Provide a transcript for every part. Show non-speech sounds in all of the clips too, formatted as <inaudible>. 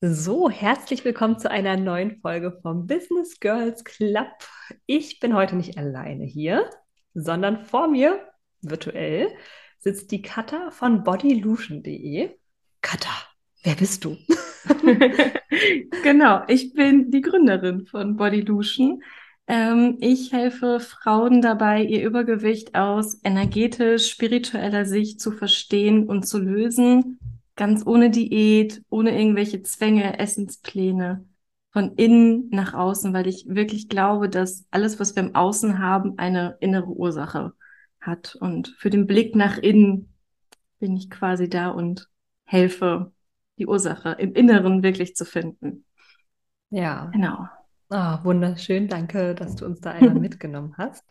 So, herzlich willkommen zu einer neuen Folge vom Business Girls Club. Ich bin heute nicht alleine hier, sondern vor mir virtuell sitzt die Katha von bodylution.de. Katha, wer bist du? <laughs> genau, ich bin die Gründerin von Bodylution. Ähm, ich helfe Frauen dabei, ihr Übergewicht aus energetisch, spiritueller Sicht zu verstehen und zu lösen ganz ohne Diät, ohne irgendwelche Zwänge, Essenspläne, von innen nach außen, weil ich wirklich glaube, dass alles, was wir im Außen haben, eine innere Ursache hat. Und für den Blick nach innen bin ich quasi da und helfe, die Ursache im Inneren wirklich zu finden. Ja. Genau. Oh, wunderschön. Danke, dass du uns da einmal <laughs> mitgenommen hast.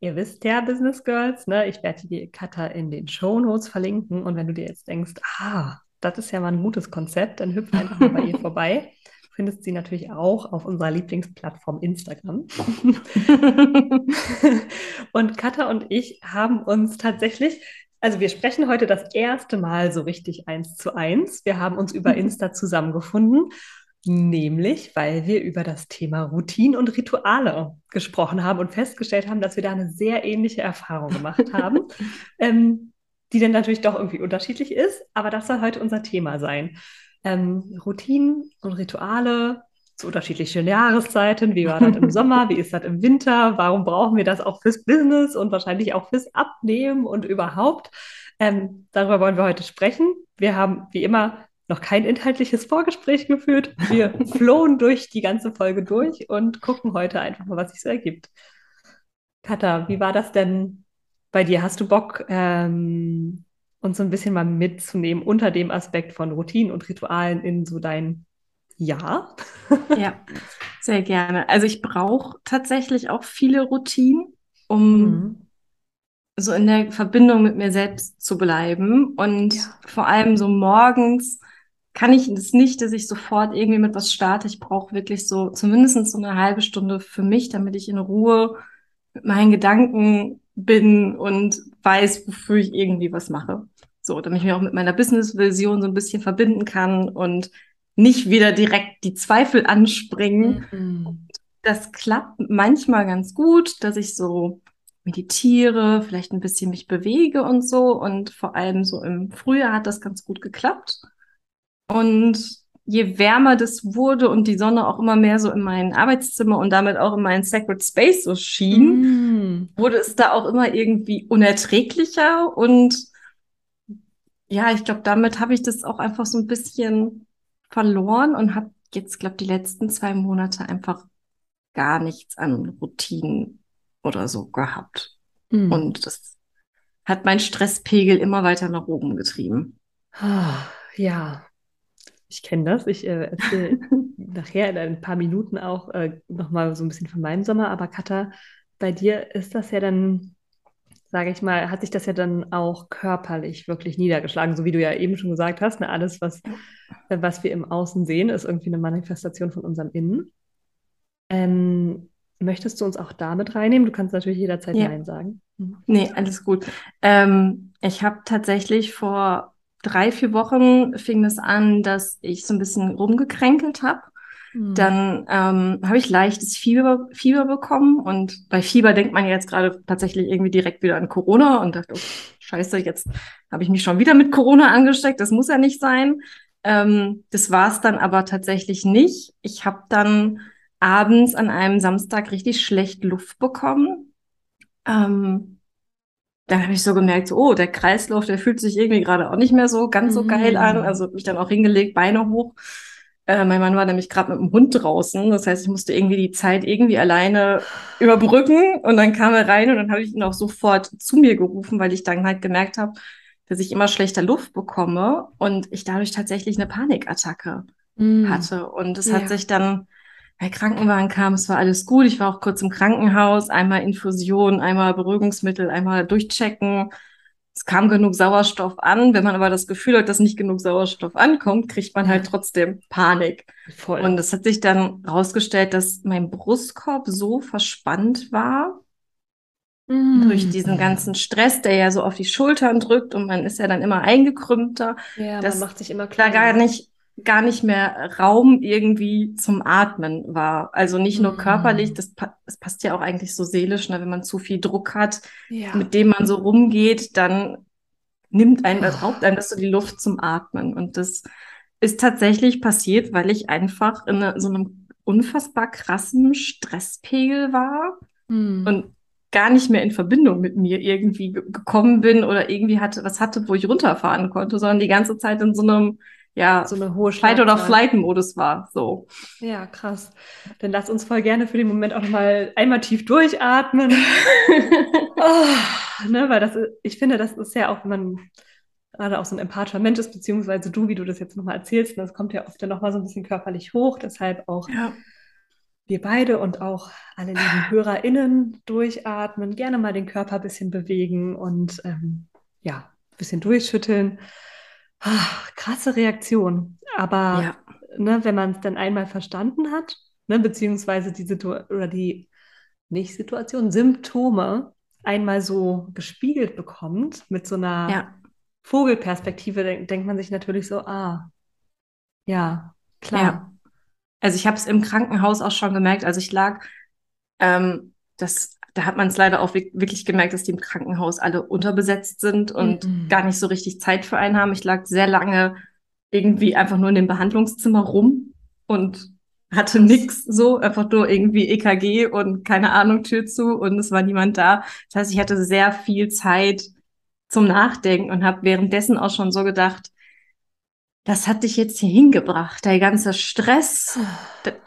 Ihr wisst ja, Business Girls, ne? ich werde die Kata in den Show Notes verlinken. Und wenn du dir jetzt denkst, ah, das ist ja mal ein gutes Konzept, dann hüpf einfach mal bei ihr vorbei. Du <laughs> findest sie natürlich auch auf unserer Lieblingsplattform Instagram. <laughs> und Katha und ich haben uns tatsächlich, also wir sprechen heute das erste Mal so richtig eins zu eins. Wir haben uns über Insta zusammengefunden Nämlich, weil wir über das Thema Routinen und Rituale gesprochen haben und festgestellt haben, dass wir da eine sehr ähnliche Erfahrung gemacht haben, <laughs> ähm, die dann natürlich doch irgendwie unterschiedlich ist, aber das soll heute unser Thema sein. Ähm, Routinen und Rituale zu unterschiedlichen Jahreszeiten. Wie war das im <laughs> Sommer? Wie ist das im Winter? Warum brauchen wir das auch fürs Business und wahrscheinlich auch fürs Abnehmen und überhaupt? Ähm, darüber wollen wir heute sprechen. Wir haben wie immer noch kein inhaltliches Vorgespräch geführt. Wir flohen durch die ganze Folge durch und gucken heute einfach mal, was sich so ergibt. Katha, wie war das denn bei dir? Hast du Bock, ähm, uns so ein bisschen mal mitzunehmen unter dem Aspekt von Routinen und Ritualen in so dein Jahr? <laughs> ja, sehr gerne. Also ich brauche tatsächlich auch viele Routinen, um mhm. so in der Verbindung mit mir selbst zu bleiben und ja. vor allem so morgens kann ich es nicht, dass ich sofort irgendwie mit was starte. Ich brauche wirklich so zumindest so eine halbe Stunde für mich, damit ich in Ruhe mit meinen Gedanken bin und weiß, wofür ich irgendwie was mache. So, damit ich mich auch mit meiner Business-Vision so ein bisschen verbinden kann und nicht wieder direkt die Zweifel anspringen. Mhm. Das klappt manchmal ganz gut, dass ich so meditiere, vielleicht ein bisschen mich bewege und so. Und vor allem so im Frühjahr hat das ganz gut geklappt. Und je wärmer das wurde und die Sonne auch immer mehr so in mein Arbeitszimmer und damit auch in meinen Sacred Space so schien, mm. wurde es da auch immer irgendwie unerträglicher. Und ja, ich glaube, damit habe ich das auch einfach so ein bisschen verloren und habe jetzt, glaube die letzten zwei Monate einfach gar nichts an Routinen oder so gehabt. Mm. Und das hat mein Stresspegel immer weiter nach oben getrieben. Ah, ja, ich kenne das. Ich äh, erzähle <laughs> nachher in ein paar Minuten auch äh, nochmal so ein bisschen von meinem Sommer. Aber Katha, bei dir ist das ja dann, sage ich mal, hat sich das ja dann auch körperlich wirklich niedergeschlagen, so wie du ja eben schon gesagt hast. Ne? Alles, was, äh, was wir im Außen sehen, ist irgendwie eine Manifestation von unserem Innen. Ähm, möchtest du uns auch damit reinnehmen? Du kannst natürlich jederzeit ja. Nein sagen. Mhm. Nee, alles gut. Ähm, ich habe tatsächlich vor drei, vier Wochen fing es an, dass ich so ein bisschen rumgekränkelt habe. Mhm. Dann ähm, habe ich leichtes Fieber, Fieber bekommen und bei Fieber denkt man jetzt gerade tatsächlich irgendwie direkt wieder an Corona und dachte, oh, scheiße, jetzt habe ich mich schon wieder mit Corona angesteckt, das muss ja nicht sein. Ähm, das war es dann aber tatsächlich nicht. Ich habe dann abends an einem Samstag richtig schlecht Luft bekommen. Ähm, dann habe ich so gemerkt, so, oh, der Kreislauf, der fühlt sich irgendwie gerade auch nicht mehr so ganz so geil an. Mhm. Also mich dann auch hingelegt, Beine hoch. Äh, mein Mann war nämlich gerade mit dem Hund draußen. Das heißt, ich musste irgendwie die Zeit irgendwie alleine überbrücken. Und dann kam er rein und dann habe ich ihn auch sofort zu mir gerufen, weil ich dann halt gemerkt habe, dass ich immer schlechter Luft bekomme und ich dadurch tatsächlich eine Panikattacke mm. hatte. Und es ja. hat sich dann bei Krankenwagen kam, es war alles gut. Ich war auch kurz im Krankenhaus, einmal Infusion, einmal Beruhigungsmittel, einmal durchchecken. Es kam genug Sauerstoff an. Wenn man aber das Gefühl hat, dass nicht genug Sauerstoff ankommt, kriegt man halt trotzdem Panik. Voll. Und es hat sich dann rausgestellt, dass mein Brustkorb so verspannt war, Mm. Durch diesen ganzen Stress, der ja so auf die Schultern drückt und man ist ja dann immer eingekrümmter. Ja, man macht sich immer klar. gar nicht, gar nicht mehr Raum irgendwie zum Atmen war. Also nicht nur mm. körperlich, das, das, passt ja auch eigentlich so seelisch, ne? wenn man zu viel Druck hat, ja. mit dem man so rumgeht, dann nimmt einen, das raubt einem das so die Luft zum Atmen. Und das ist tatsächlich passiert, weil ich einfach in so einem unfassbar krassen Stresspegel war. Mm. Und gar nicht mehr in Verbindung mit mir irgendwie gekommen bin oder irgendwie hatte, was hatte, wo ich runterfahren konnte, sondern die ganze Zeit in so einem, ja, so eine hohe Fight- oder Flight-Modus war, so. Ja, krass. Dann lass uns voll gerne für den Moment auch nochmal einmal tief durchatmen. <laughs> oh, ne, weil das, ich finde, das ist ja auch, wenn man gerade auch so ein empathischer Mensch ist, beziehungsweise du, wie du das jetzt nochmal erzählst, das kommt ja oft dann nochmal so ein bisschen körperlich hoch, deshalb auch ja wir beide und auch alle lieben HörerInnen durchatmen, gerne mal den Körper ein bisschen bewegen und ähm, ja, ein bisschen durchschütteln. Ach, krasse Reaktion. Aber ja. ne, wenn man es dann einmal verstanden hat, ne, beziehungsweise die Situation oder die nicht Situation, Symptome einmal so gespiegelt bekommt mit so einer ja. Vogelperspektive, denk, denkt man sich natürlich so, ah, ja, klar. Ja. Also ich habe es im Krankenhaus auch schon gemerkt, also ich lag, ähm, das, da hat man es leider auch wirklich gemerkt, dass die im Krankenhaus alle unterbesetzt sind und mhm. gar nicht so richtig Zeit für einen haben. Ich lag sehr lange irgendwie einfach nur in dem Behandlungszimmer rum und hatte nichts so, einfach nur irgendwie EKG und keine Ahnung, Tür zu und es war niemand da. Das heißt, ich hatte sehr viel Zeit zum Nachdenken und habe währenddessen auch schon so gedacht, das hat dich jetzt hier hingebracht, der ganze Stress.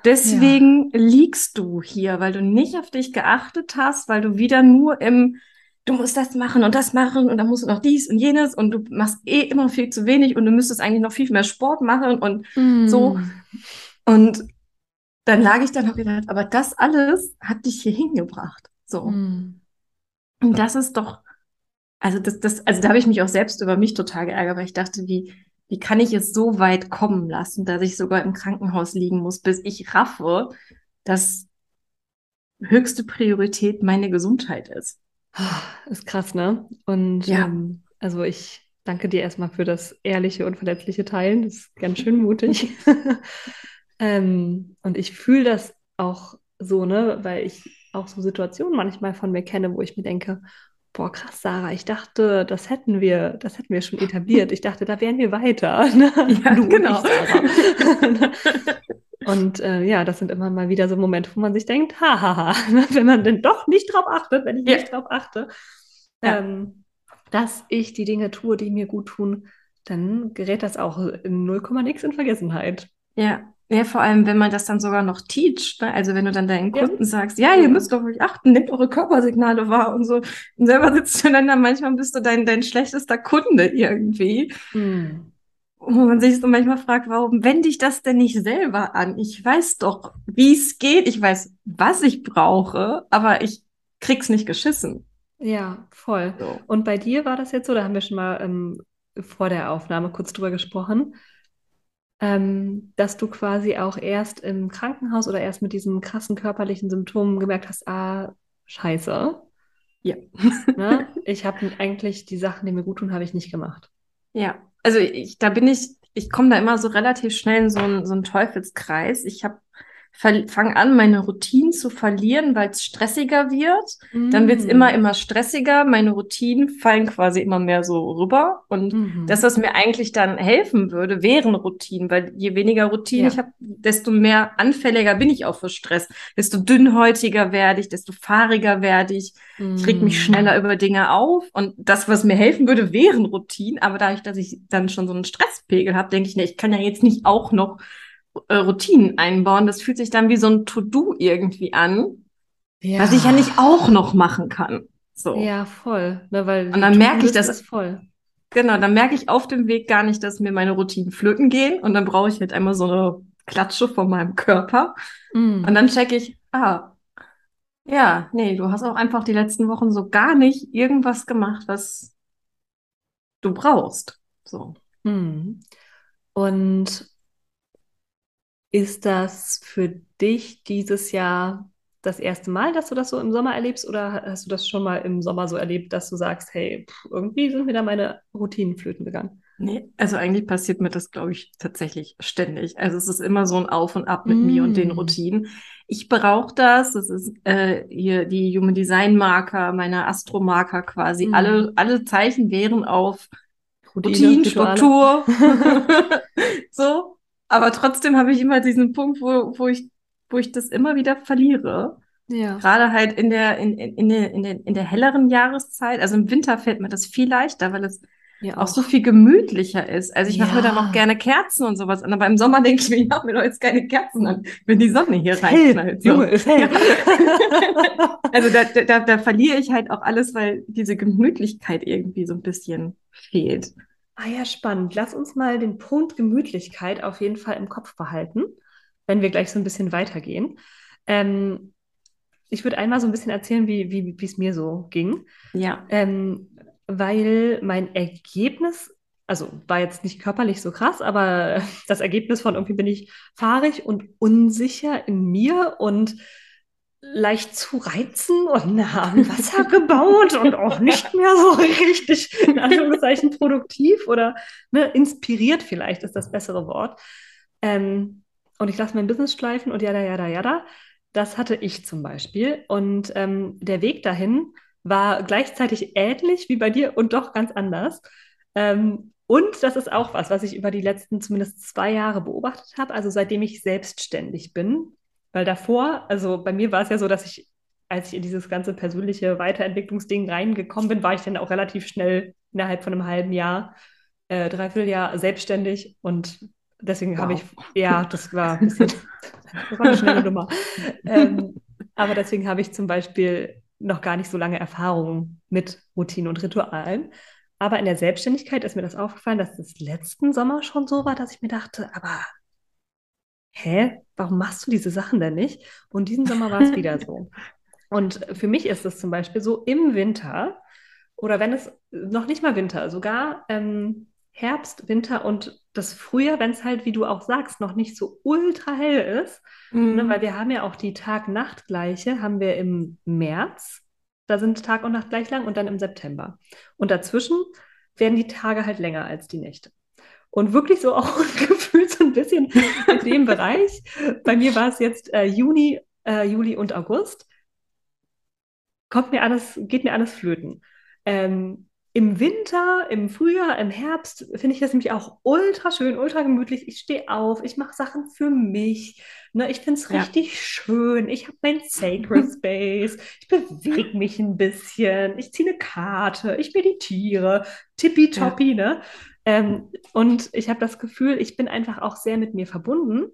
Deswegen ja. liegst du hier, weil du nicht auf dich geachtet hast, weil du wieder nur im, du musst das machen und das machen und dann musst du noch dies und jenes und du machst eh immer viel zu wenig und du müsstest eigentlich noch viel mehr Sport machen und mm. so. Und dann lag ich dann noch gedacht, aber das alles hat dich hier hingebracht. So. Mm. Und das ist doch, also das, das, also da habe ich mich auch selbst über mich total geärgert, weil ich dachte, wie, wie kann ich es so weit kommen lassen, dass ich sogar im Krankenhaus liegen muss, bis ich raffe, dass höchste Priorität meine Gesundheit ist. Ist krass, ne? Und ja. ähm, also ich danke dir erstmal für das ehrliche und verletzliche Teilen. Das ist ganz schön mutig. <laughs> ähm, und ich fühle das auch so, ne, weil ich auch so Situationen manchmal von mir kenne, wo ich mir denke, boah, krass, Sarah, ich dachte, das hätten wir, das hätten wir schon etabliert. Ich dachte, da wären wir weiter. <laughs> Ne? Ja, du genau. <laughs> <laughs> Und äh, ja, das sind immer mal wieder so Momente, wo man sich denkt, hahaha, wenn man denn doch nicht drauf achtet, wenn ich ja. nicht drauf achte, ja. ähm, dass ich die Dinge tue, die mir gut tun, dann gerät das auch in 0, nix in Vergessenheit. Ja, ja, vor allem, wenn man das dann sogar noch teacht, ne? also wenn du dann deinen Kunden ja. sagst, ja, ihr müsst auf euch achten, nehmt eure Körpersignale wahr und so. Und selber sitzt du dann da, manchmal bist du dein, dein schlechtester Kunde irgendwie. Mhm. Wo man sich so manchmal fragt, warum wende ich das denn nicht selber an? Ich weiß doch, wie es geht, ich weiß, was ich brauche, aber ich krieg's nicht geschissen. Ja, voll. So. Und bei dir war das jetzt so, da haben wir schon mal ähm, vor der Aufnahme kurz drüber gesprochen ähm, dass du quasi auch erst im Krankenhaus oder erst mit diesen krassen körperlichen Symptomen gemerkt hast, ah, scheiße. Ja. ne? Ich habe eigentlich die Sachen, die mir gut tun, habe ich nicht gemacht. Ja, also ich, da bin ich, ich komme da immer so relativ schnell in so einen, so einen Teufelskreis. Ich habe fange an, meine Routinen zu verlieren, weil es stressiger wird. Mm. Dann wird es immer, immer stressiger. Meine Routinen fallen quasi immer mehr so rüber. Und mm das, was mir eigentlich dann helfen würde, wären Routinen, weil je weniger Routinen ja. ich habe, desto mehr anfälliger bin ich auch für Stress. Desto dünnhäutiger werde ich, desto fahriger werde ich. Mm. Ich reg mich mm. schneller über Dinge auf. Und das, was mir helfen würde, wären Routinen. Aber dadurch, dass ich dann schon so einen Stresspegel habe, denke ich, ne, ich kann ja jetzt nicht auch noch äh, Routinen einbauen. Das fühlt sich dann wie so ein To-Do irgendwie an, ja. was ich ja nicht auch noch machen kann. So. Ja, voll. Ne, weil und dann merke ich das voll. Genau, dann merke ich auf dem Weg gar nicht, dass mir meine Routinen flöten gehen und dann brauche ich halt einmal so eine Klatsche von meinem Körper mm. und dann checke ich, ah, ja, nee, du hast auch einfach die letzten Wochen so gar nicht irgendwas gemacht, was du brauchst. So. Mm. Und ist das für dich dieses Jahr das erste Mal, dass du das so im Sommer erlebst oder hast du das schon mal im Sommer so erlebt, dass du sagst, hey, pff, irgendwie sind mir da meine Routinen flöten gegangen? Nee, also eigentlich passiert mir das, glaube ich, tatsächlich ständig. Also es ist immer so ein Auf und Ab mit mm. mir und den mm. Routinen. Ich brauche das. Das ist äh, hier die Human Design Marker, meine Astro-Marker quasi. Mm. Alle, alle Zeichen wären auf Routine, Routine Struktur. <laughs> <laughs> so. Aber trotzdem habe ich immer diesen Punkt, wo, wo ich, wo ich das immer wieder verliere. Ja. Gerade halt in der, in, in, in, der, in, der, in der helleren Jahreszeit. Also im Winter fällt mir das viel leichter, weil es ja, auch. auch. so viel gemütlicher ist. Also ich mache mir dann auch gerne Kerzen und sowas an, aber im Sommer denke ich mir, ich mache mir doch jetzt keine Kerzen an, wenn die Sonne hier reinknallt. So. Hell. <laughs> also da, da, da verliere ich halt auch alles, weil diese Gemütlichkeit irgendwie so ein bisschen fehlt. Ah ja, spannend. Lass uns mal den Punkt Gemütlichkeit auf jeden Fall im Kopf behalten, wenn wir gleich so ein bisschen weitergehen. Ähm, ich würde einmal so ein bisschen erzählen, wie, wie, wie es mir so ging. Ja. Ähm, weil mein Ergebnis, also war jetzt nicht körperlich so krass, aber <laughs> das Ergebnis von irgendwie bin ich fahrig und unsicher in mir und leicht zu reizen und haben Wasser gebaut und auch nicht <laughs> mehr so richtig, in Anführungszeichen, produktiv oder ne, inspiriert vielleicht ist das bessere Wort. Ähm, und ich lasse mein Business schleifen und jada, jada, jada. Das hatte ich zum Beispiel. Und ähm, der Weg dahin war gleichzeitig ähnlich wie bei dir und doch ganz anders. Ähm, und das ist auch was, was ich über die letzten zumindest zwei Jahre beobachtet habe, also seitdem ich selbstständig bin. Weil davor, also bei mir war es ja so, dass ich, als ich in dieses ganze persönliche Weiterentwicklungsding reingekommen bin, war ich dann auch relativ schnell innerhalb von einem halben Jahr, äh, dreiviertel Jahr selbstständig und deswegen wow. habe ich, ja, das war ein bisschen, das war eine schnelle Nummer. <laughs> ähm, aber deswegen habe ich zum Beispiel noch gar nicht so lange Erfahrung mit Routinen und Ritualen. Aber in der Selbstständigkeit ist mir das aufgefallen, dass es letzten Sommer schon so war, dass ich mir dachte, aber hä, warum machst du diese Sachen denn nicht? Und diesen Sommer war es wieder so. Und für mich ist es zum Beispiel so im Winter oder wenn es noch nicht mal Winter, sogar ähm, Herbst, Winter und das Frühjahr, wenn es halt, wie du auch sagst, noch nicht so ultra hell ist, ne, mhm. ne, weil wir haben ja auch die Tag-Nacht-Gleiche, haben wir im März, da sind Tag und Nacht gleich lang und dann im September. Und dazwischen werden die Tage halt länger als die Nächte. Und wirklich so auch <laughs> gefühlt so ein bisschen in dem Bereich. Bei mir war es jetzt äh, Juni, äh, Juli und August. Kommt mir alles, geht mir alles flöten. Ähm, im Winter, im Frühjahr, im Herbst finde ich das nämlich auch ultra schön, ultra gemütlich. Ich stehe auf, ich mache Sachen für mich. Ne, ich finde es ja. richtig schön. Ich habe mein Sacred <laughs> Space. Ich bewege mich ein bisschen. Ich ziehe eine Karte. Ich meditiere. Tippitoppi, ja. ne? Ähm, und ich habe das Gefühl, ich bin einfach auch sehr mit mir verbunden.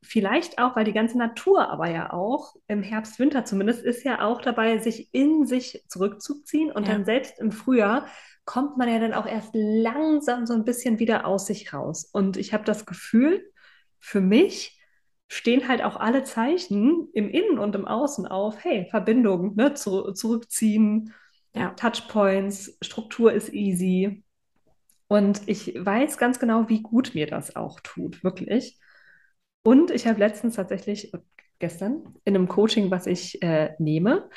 Vielleicht auch, weil die ganze Natur aber ja auch im Herbst, Winter zumindest, ist ja auch dabei, sich in sich zurückzuziehen. Und ja. dann selbst im Frühjahr kommt man ja dann auch erst langsam so ein bisschen wieder aus sich raus. Und ich habe das Gefühl, für mich stehen halt auch alle Zeichen im Innen und im Außen auf, hey, Verbindung, ne, zu, zurückziehen, ja. Touchpoints, Struktur ist easy. Und ich weiß ganz genau, wie gut mir das auch tut, wirklich. Und ich habe letztens tatsächlich, gestern, in einem Coaching, was ich äh, nehme,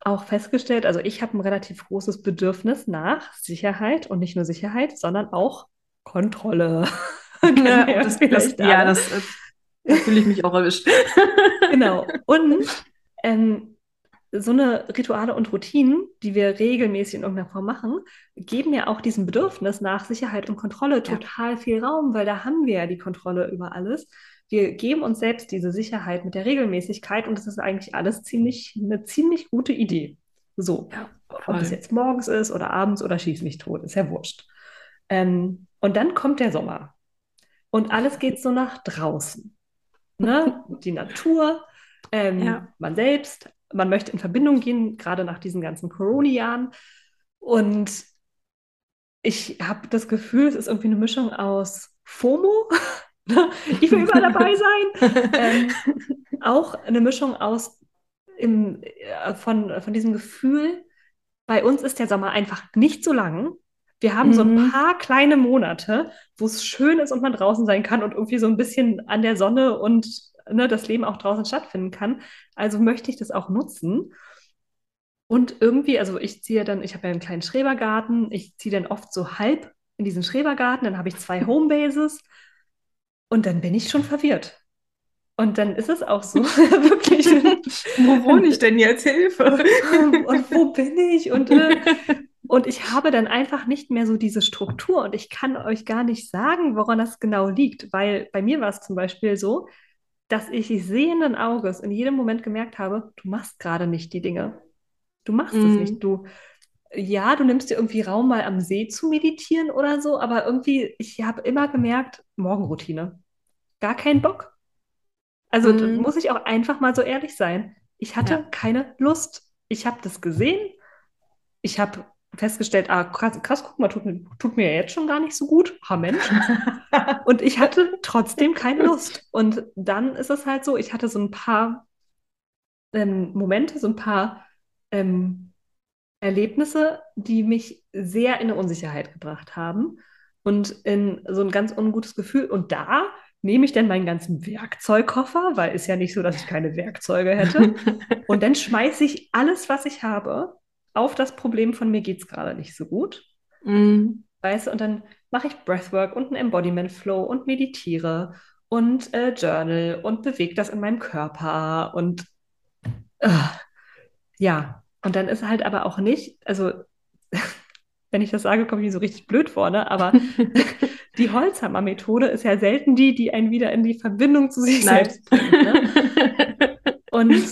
auch festgestellt, also ich habe ein relativ großes Bedürfnis nach Sicherheit und nicht nur Sicherheit, sondern auch Kontrolle. <laughs> ja, das, das, ja, das, das fühle ich mich auch erwischt. genau. <laughs> Und ähm, so eine Rituale und Routinen, die wir regelmäßig in irgendeiner Form machen, geben ja auch diesem Bedürfnis nach Sicherheit und Kontrolle total ja. viel Raum, weil da haben wir ja die Kontrolle über alles wir geben uns selbst diese Sicherheit mit der Regelmäßigkeit und das ist eigentlich alles ziemlich, eine ziemlich gute Idee. So, ja, ob es jetzt morgens ist oder abends oder schieß mich tot, ist ja wurscht. Ähm, und dann kommt der Sommer und alles geht so nach draußen. Ne? <laughs> Die Natur, ähm, ja. man selbst, man möchte in Verbindung gehen, gerade nach diesen ganzen Corona-Jahren. Und ich habe das Gefühl, es ist irgendwie eine Mischung aus FOMO, <laughs> ich will überall dabei <laughs> sein. ähm, auch eine Mischung aus im, äh, von, von diesem Gefühl, bei uns ist der Sommer einfach nicht so lang. Wir haben mhm. so ein mhm. paar kleine Monate, wo es schön ist und man draußen sein kann und irgendwie so ein bisschen an der Sonne und ne, das Leben auch draußen stattfinden kann. Also möchte ich das auch nutzen. Und irgendwie, also ich ziehe dann, ich habe ja einen kleinen Schrebergarten, ich ziehe dann oft so halb in diesen Schrebergarten, dann habe ich zwei Homebases und dann bin ich schon verwirrt. Und dann ist es auch so, <laughs> wirklich. wo wohne ich denn jetzt? Hilfe. <laughs> und wo bin ich? Und, äh, und ich habe dann einfach nicht mehr so diese Struktur und ich kann euch gar nicht sagen, woran das genau liegt, weil bei mir war es zum Beispiel so, dass ich sehenden Auges in jedem Moment gemerkt habe, du machst gerade nicht die Dinge. Du machst mm. es nicht. Mhm. Du, ja, du nimmst dir irgendwie Raum, mal am See zu meditieren oder so, aber irgendwie, ich habe immer gemerkt, Morgenroutine. Gar keinen Bock. Also mm. muss ich auch einfach mal so ehrlich sein. Ich hatte ja. keine Lust. Ich habe das gesehen. Ich habe festgestellt, ah, krass, krass guck mal, tut mir, tut mir jetzt schon gar nicht so gut. Ha, Mensch. <laughs> und ich hatte trotzdem keine Lust. Und dann ist es halt so, ich hatte so ein paar ähm, Momente, so ein paar ähm, Erlebnisse, die mich sehr in eine Unsicherheit gebracht haben und in so ein ganz ungutes Gefühl. Und da nehme ich dann meinen ganzen Werkzeugkoffer, weil ist ja nicht so, dass ich keine Werkzeuge hätte. <laughs> und dann schmeiße ich alles, was ich habe, auf das Problem von mir geht es gerade nicht so gut. Mm. Weißt du, und dann mache ich Breathwork und ein Embodiment Flow und meditiere und äh, Journal und bewege das in meinem Körper und äh, ja, und dann ist halt aber auch nicht, also <laughs> wenn ich das sage, komme ich so richtig blöd vor, ne? aber <laughs> die Holzhammer-Methode ist ja selten die, die einen wieder in die Verbindung zu sich Nein. selbst bringt. Ne? <laughs> Und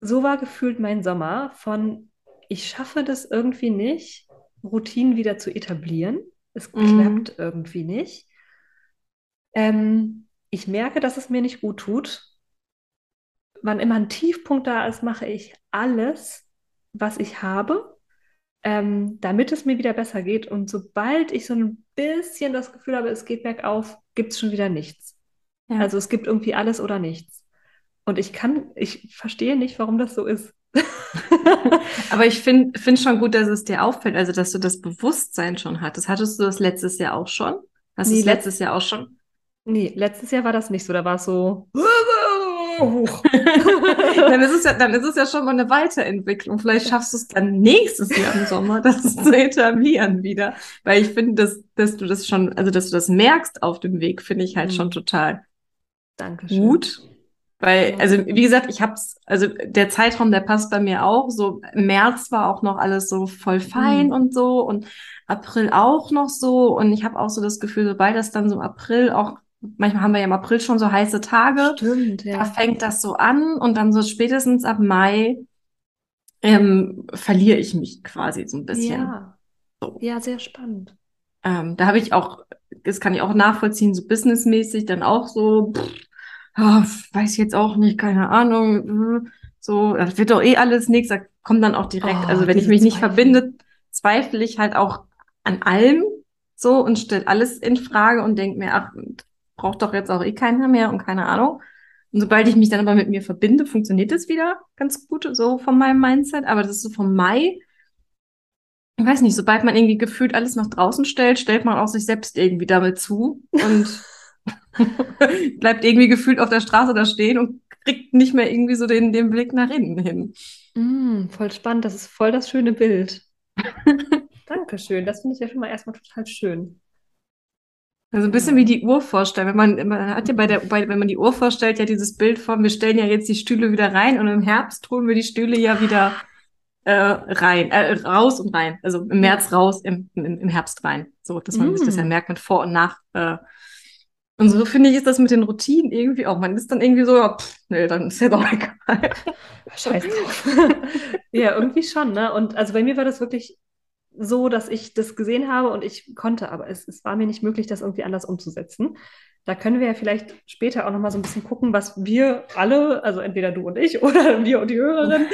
so war gefühlt mein Sommer von, ich schaffe das irgendwie nicht, Routinen wieder zu etablieren. Es mhm. klappt irgendwie nicht. Ähm, ich merke, dass es mir nicht gut tut. Wann immer ein Tiefpunkt da ist, mache ich alles, was ich habe, ähm, damit es mir wieder besser geht. Und sobald ich so ein bisschen das Gefühl habe, es geht bergauf, gibt es schon wieder nichts. Ja. Also es gibt irgendwie alles oder nichts. Und ich kann, ich verstehe nicht, warum das so ist. <laughs> Aber ich finde find schon gut, dass es dir auffällt, also dass du das Bewusstsein schon hattest. Hattest du das letztes Jahr auch schon? Hast nee, du es letztes Jahr auch schon? Nee, letztes Jahr war das nicht so. Da war es so, <laughs> dann, ist es ja, dann ist es ja schon mal eine Weiterentwicklung. Vielleicht schaffst du es dann nächstes Jahr im Sommer, <laughs> das zu etablieren wieder. Weil ich finde, dass, dass du das schon, also dass du das merkst auf dem Weg, finde ich halt mhm. schon total Dankeschön. gut. Weil, also wie gesagt, ich hab's, also der Zeitraum, der passt bei mir auch. So März war auch noch alles so voll fein mhm. und so und April auch noch so. Und ich habe auch so das Gefühl, sobald das dann so April auch manchmal haben wir ja im April schon so heiße Tage. Stimmt, ja. Da fängt das so an und dann so spätestens ab Mai ähm, verliere ich mich quasi so ein bisschen. Ja, so. ja sehr spannend. Ähm, da habe ich auch, das kann ich auch nachvollziehen, so businessmäßig dann auch so, pff, oh, weiß ich jetzt auch nicht, keine Ahnung, so, das wird doch eh alles nichts, da kommt dann auch direkt, oh, also wenn ich mich nicht Zweifel. verbinde, zweifle ich halt auch an allem so und stelle alles in Frage und denke mir, ach, braucht doch jetzt auch eh keiner mehr und keine Ahnung. Und sobald ich mich dann aber mit mir verbinde, funktioniert das wieder ganz gut, so von meinem Mindset. Aber das ist so vom Mai. Ich weiß nicht, sobald man irgendwie gefühlt alles nach draußen stellt, stellt man auch sich selbst irgendwie damit zu und <laughs> <laughs> bleibt irgendwie gefühlt auf der Straße da stehen und kriegt nicht mehr irgendwie so den, den Blick nach innen hin. Mm, voll spannend, das ist voll das schöne Bild. <laughs> Dankeschön, das finde ich ja schon mal erstmal total schön. Also ein bisschen wie die Uhr vorstellen. Wenn man, man hat ja bei der, bei, wenn man die Uhr vorstellt, ja dieses Bild von, wir stellen ja jetzt die Stühle wieder rein und im Herbst holen wir die Stühle ja wieder äh, rein, äh, raus und rein. Also im März raus, im, im, im Herbst rein. So, dass man mm. sich das ja mm. merkt mit Vor- und Nach. Äh. Und so finde ich, ist das mit den Routinen irgendwie auch. Man ist dann irgendwie so, ja, pff, nee, dann ist ja doch <laughs> egal. <laughs> Scheiß drauf. ja, irgendwie schon, ne? Und also bei mir war das wirklich so, dass ich das gesehen habe und ich konnte, aber es, es war mir nicht möglich, das irgendwie anders umzusetzen. Da können wir ja vielleicht später auch noch mal so ein bisschen gucken, was wir alle, also entweder du und ich <laughs> oder wir und die Hörerin,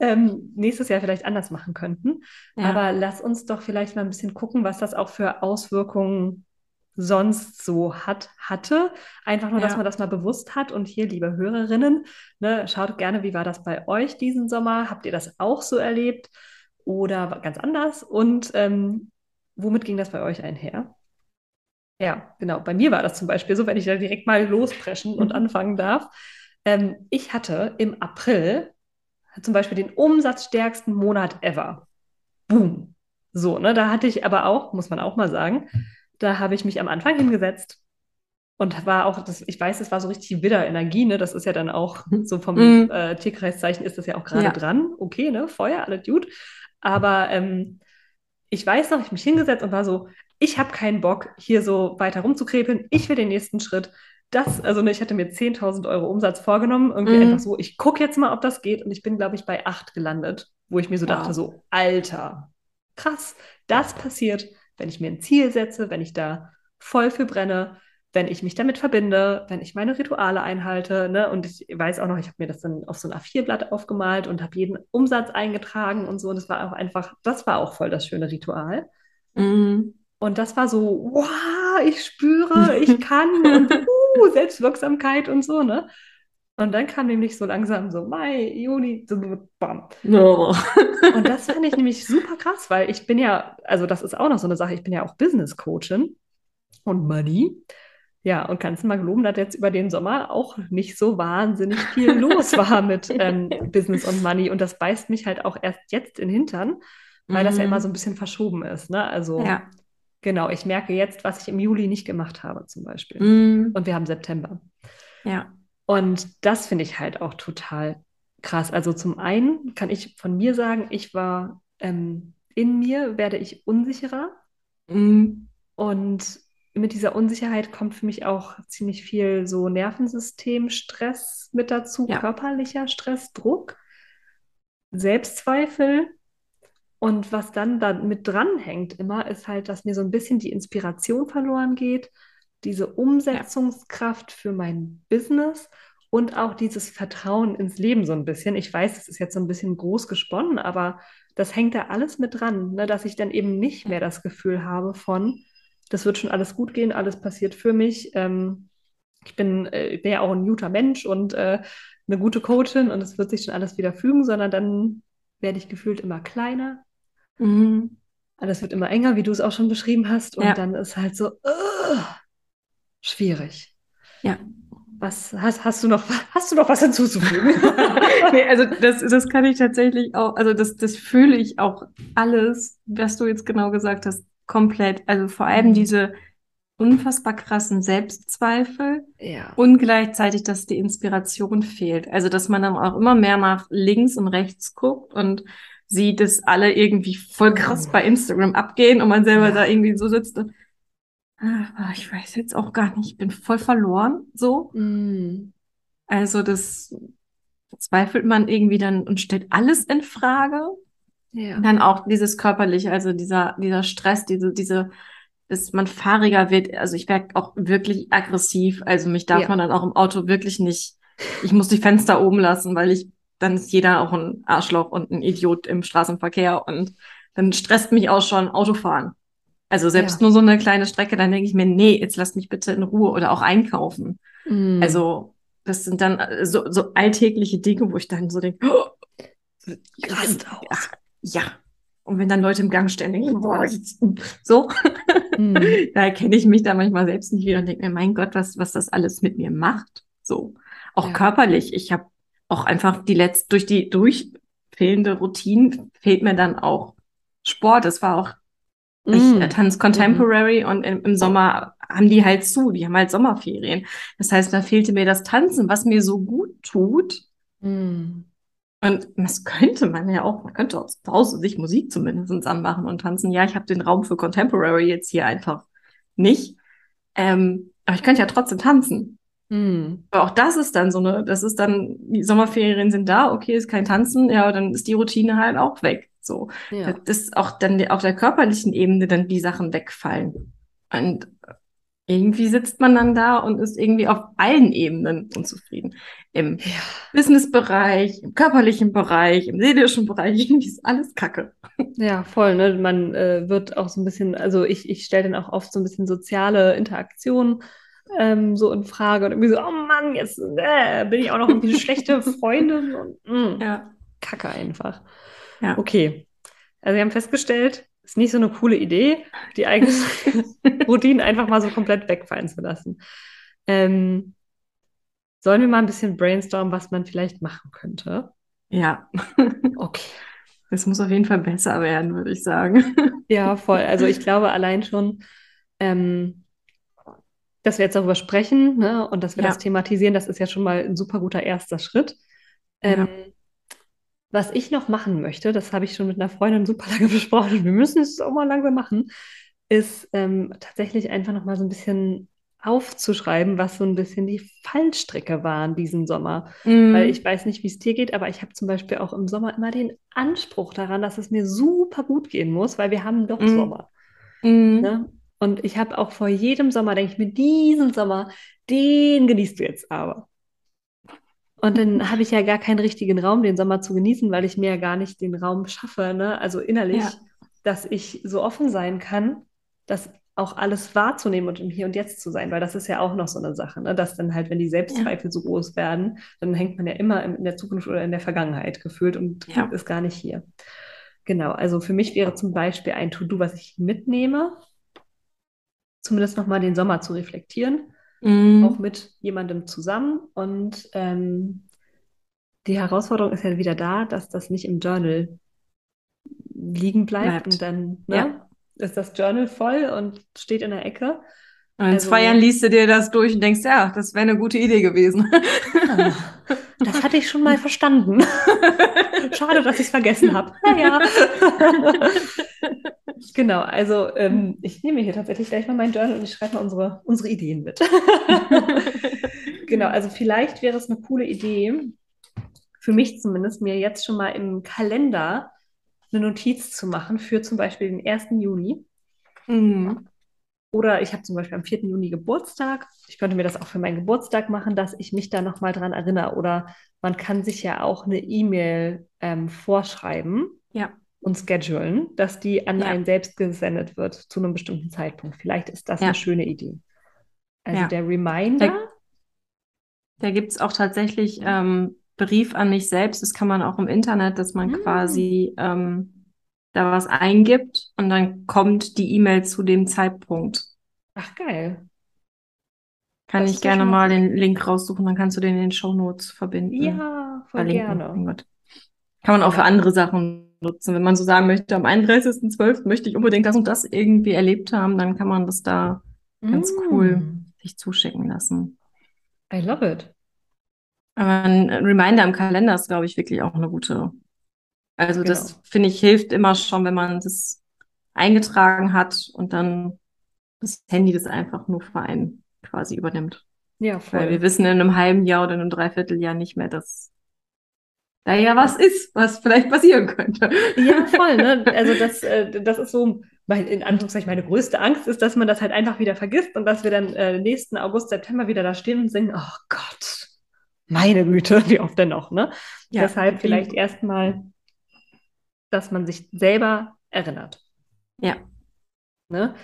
ähm, nächstes Jahr vielleicht anders machen könnten. Ja. Aber lass uns doch vielleicht mal ein bisschen gucken, was das auch für Auswirkungen sonst so hat, hatte. Einfach nur, ja. dass man das mal bewusst hat. Und hier, liebe Hörerinnen, ne, schaut gerne, wie war das bei euch diesen Sommer? Habt ihr das auch so erlebt? oder ganz anders? Und ähm, womit ging das bei euch einher? Ja, genau. Bei mir war das zum Beispiel so, wenn ich da direkt mal lospreschen und mhm. anfangen darf. Ähm, ich hatte im April zum Beispiel den umsatzstärksten Monat ever. Boom. So, ne, da hatte ich aber auch, muss man auch mal sagen, da habe ich mich am Anfang hingesetzt und war auch, das, ich weiß, es war so richtig Widderenergie, ne? Das ist ja dann auch mhm. so vom mm. äh, Tierkreiszeichen ist das ja auch gerade ja. dran. Okay, ne? Feuer, alles gut. Aber ähm, ich weiß noch, ich mich hingesetzt und war so, ich habe keinen Bock, hier so weiter rumzukrepeln. Ich will den nächsten Schritt. Das, also ne, ich hatte mir 10.000 Euro Umsatz vorgenommen, irgendwie mm. einfach so, ich gucke jetzt mal, ob das geht. Und ich bin, glaube ich, bei 8 gelandet, wo ich mir so wow. dachte, so, Alter, krass, das passiert, wenn ich mir ein Ziel setze, wenn ich da voll für brenne wenn ich mich damit verbinde, wenn ich meine Rituale einhalte. Ne? Und ich weiß auch noch, ich habe mir das dann auf so ein A4-Blatt aufgemalt und habe jeden Umsatz eingetragen und so. Und das war auch einfach, das war auch voll das schöne Ritual. Mhm. Und das war so, wow, ich spüre, ich kann und <laughs> uh, Selbstwirksamkeit und so, ne? Und dann kam nämlich so langsam so Mai, Juni, so bam. Oh. und das fand ich nämlich super krass, weil ich bin ja, also das ist auch noch so eine Sache, ich bin ja auch Business Coachin und Money. Ja, und kannst du mal geloben, dass jetzt über den Sommer auch nicht so wahnsinnig viel <laughs> los war mit ähm, Business und Money. Und das beißt mich halt auch erst jetzt in den Hintern, weil mhm. das ja immer so ein bisschen verschoben ist. Ne? Also ja. genau, ich merke jetzt, was ich im Juli nicht gemacht habe, zum Beispiel. Mhm. Und wir haben September. Ja. Und das finde ich halt auch total krass. Also zum einen kann ich von mir sagen, ich war ähm, in mir, werde ich unsicherer. Mhm. Und mit dieser Unsicherheit kommt für mich auch ziemlich viel so Nervensystemstress mit dazu, ja. körperlicher Stress, Druck, Selbstzweifel. Und was dann da mit dranhängt immer, ist halt, dass mir so ein bisschen die Inspiration verloren geht, diese Umsetzungskraft für mein Business und auch dieses Vertrauen ins Leben so ein bisschen. Ich weiß, das ist jetzt so ein bisschen groß gesponnen, aber das hängt da alles mit dran, ne, dass ich dann eben nicht mehr das Gefühl habe von, das wird schon alles gut gehen, alles passiert für mich. Ähm, ich bin, äh, bin ja auch ein guter Mensch und äh, eine gute Coachin und es wird sich schon alles wieder fügen, sondern dann werde ich gefühlt immer kleiner. Mhm. Alles wird immer enger, wie du es auch schon beschrieben hast. Und ja. dann ist halt so uh, schwierig. Ja. Was hast, hast du noch hast du noch was hinzuzufügen? <laughs> nee, also das, das kann ich tatsächlich auch, also das, das fühle ich auch alles, was du jetzt genau gesagt hast, komplett. Also vor allem mhm. diese unfassbar krassen Selbstzweifel ja. und gleichzeitig, dass die Inspiration fehlt. Also dass man dann auch immer mehr nach links und rechts guckt und sieht, dass alle irgendwie voll krass bei Instagram abgehen und man selber ja. da irgendwie so sitzt und ah, ich weiß jetzt auch gar nicht, ich bin voll verloren, so. Mhm. Also das zweifelt man irgendwie dann und stellt alles in Frage ja. Dann auch dieses körperliche, also dieser, dieser Stress, diese, diese, dass man fahriger wird. Also ich werde auch wirklich aggressiv. Also mich darf ja. man dann auch im Auto wirklich nicht, ich muss die Fenster oben lassen, weil ich, dann ist jeder auch ein Arschloch und ein Idiot im Straßenverkehr und dann stresst mich auch schon Autofahren. Also selbst ja. nur so eine kleine Strecke, dann denke ich mir, nee, jetzt lass mich bitte in Ruhe oder auch einkaufen. Mm. Also das sind dann so, so alltägliche Dinge, wo ich dann so denke, oh, rast aus ja. Und wenn dann Leute im Gang stehen, denke ich, boah, <laughs> so, mhm. da erkenne ich mich da manchmal selbst nicht wieder und denke mir, mein Gott, was, was das alles mit mir macht. So, auch ja. körperlich. Ich habe auch einfach die letzte, durch die durchfehlende Routine fehlt mir dann auch Sport. Es war auch. Ich äh, tanze Contemporary mm. und im, im, Sommer haben die halt zu, die haben halt Sommerferien. Das heißt, da fehlte mir das Tanzen, was mir so gut tut. Mm. Und das könnte man ja auch, man könnte auch zu Hause sich Musik zumindest anmachen und tanzen. Ja, ich habe den Raum für Contemporary jetzt hier einfach nicht. Ähm, aber ich könnte ja trotzdem tanzen. Hm. Aber auch das ist dann so eine, das ist dann, die Sommerferien sind da, okay, ist kein Tanzen, ja, dann ist die Routine halt auch weg. So. Ja. Das ist auch dann auf der körperlichen Ebene dann die Sachen wegfallen. Und irgendwie sitzt man dann da und ist irgendwie auf allen Ebenen unzufrieden. Im ja. Businessbereich, im körperlichen Bereich, im seelischen Bereich, <laughs> irgendwie ist alles Kacke. Ja, voll. Ne? Man äh, wird auch so ein bisschen, also ich, ich stelle dann auch oft so ein bisschen soziale Interaktion ähm, so in Frage und irgendwie so, oh Mann, jetzt äh, bin ich auch noch irgendwie eine schlechte <laughs> Freundin und mh, mm, ja. Kacke einfach. Ja. Okay. Also wir haben festgestellt, ist nicht so eine coole Idee, die eigenen <laughs> Routinen einfach mal so komplett wegfallen zu lassen. Ähm, sollen wir mal ein bisschen brainstormen, was man vielleicht machen könnte? Ja. Okay. Es muss auf jeden Fall besser werden, würde ich sagen. Ja, voll. Also ich glaube allein schon, ähm, dass wir jetzt darüber sprechen ne, und dass wir ja. das thematisieren, das ist ja schon mal ein super guter erster Schritt. Ähm, ja. Was ich noch machen möchte, das habe ich schon mit einer Freundin super <laughs> lange besprochen, wir müssen es auch mal langsam machen, ist ähm, tatsächlich einfach noch mal so ein bisschen aufzuschreiben, was so ein bisschen die Fallstricke waren diesen Sommer. Mm. Weil ich weiß nicht, wie es dir geht, aber ich habe zum Beispiel auch im Sommer immer den Anspruch daran, dass es mir super gut gehen muss, weil wir haben doch mm. Sommer. Mm. Ne? Und ich habe auch vor jedem Sommer, denke ich mir, diesen Sommer, den genießt du jetzt aber. Und dann habe ich ja gar keinen richtigen Raum, den Sommer zu genießen, weil ich mir ja gar nicht den Raum schaffe, ne? also innerlich, ja. dass ich so offen sein kann, dass auch alles wahrzunehmen und im Hier und Jetzt zu sein, weil das ist ja auch noch so eine Sache, ne? dass dann halt, wenn die Selbstzweifel ja. so groß werden, dann hängt man ja immer in der Zukunft oder in der Vergangenheit gefühlt und ja. ist gar nicht hier. Genau, also für mich wäre zum Beispiel ein To-Do, was ich mitnehme, zumindest nochmal den Sommer zu reflektieren mhm. auch mit jemandem zusammen. Und ähm, die Herausforderung ist ja wieder da, dass das nicht im Journal liegen bleibt, bleibt. und dann ne, ja. ist das Journal voll und steht in der Ecke. Und in also, zwei Jahren liest du dir das durch und denkst, ja, das wäre eine gute Idee gewesen. Ja, das hatte ich schon mal verstanden. <laughs> Schade, dass ich es vergessen habe. <laughs> Naja. Genau, also ähm, ich nehme hier tatsächlich gleich mal mein Journal und ich schreibe mal unsere, unsere Ideen mit. <laughs> genau, also vielleicht wäre es eine coole Idee, für mich zumindest, mir jetzt schon mal im Kalender eine Notiz zu machen für zum Beispiel den 1. Juni. Mhm. Oder ich habe zum Beispiel am 4. Juni Geburtstag. Ich könnte mir das auch für meinen Geburtstag machen, dass ich mich da nochmal dran erinnere. Oder man kann sich ja auch eine E-Mail ähm, vorschreiben ja. Und schedulen, dass die an ja. einen selbst gesendet wird zu einem bestimmten Zeitpunkt. Vielleicht ist das ja. eine schöne Idee. Also der Reminder. Da, da gibt es auch tatsächlich ähm, Brief an mich selbst. Das kann man auch im Internet, dass man mm. quasi ähm, da was eingibt und dann kommt die E-Mail zu dem Zeitpunkt. Ach, geil. Kann das ich gerne mal den Link raussuchen, dann kannst du den in den Show Notes verbinden. Ja, voll verlinken. gerne. Kann man auch für andere Sachen nutzen. Wenn man so sagen möchte, am 31.12. möchte ich unbedingt das und das irgendwie erlebt haben, dann kann man das da mm. ganz cool sich zuschicken lassen. I love it. Aber ein Reminder im Kalender ist, glaube ich, wirklich auch eine gute also genau. das finde ich hilft immer schon, wenn man das eingetragen hat und dann das Handy das einfach nur für einen quasi übernimmt. Ja, voll. Weil wir wissen in einem halben Jahr oder in einem Dreivierteljahr nicht mehr, dass da ja was ist, was vielleicht passieren könnte. Ja, voll. Ne? <laughs> Also das, äh, das ist so, mein, in Anführungszeichen, meine größte Angst ist, dass man das halt einfach wieder vergisst und dass wir dann äh, nächsten August, September wieder da stehen und singen, oh Gott, meine Güte, <laughs> wie oft denn noch, ne? Ja, Deshalb vielleicht erstmal dass man sich selber erinnert. Ja. Ne?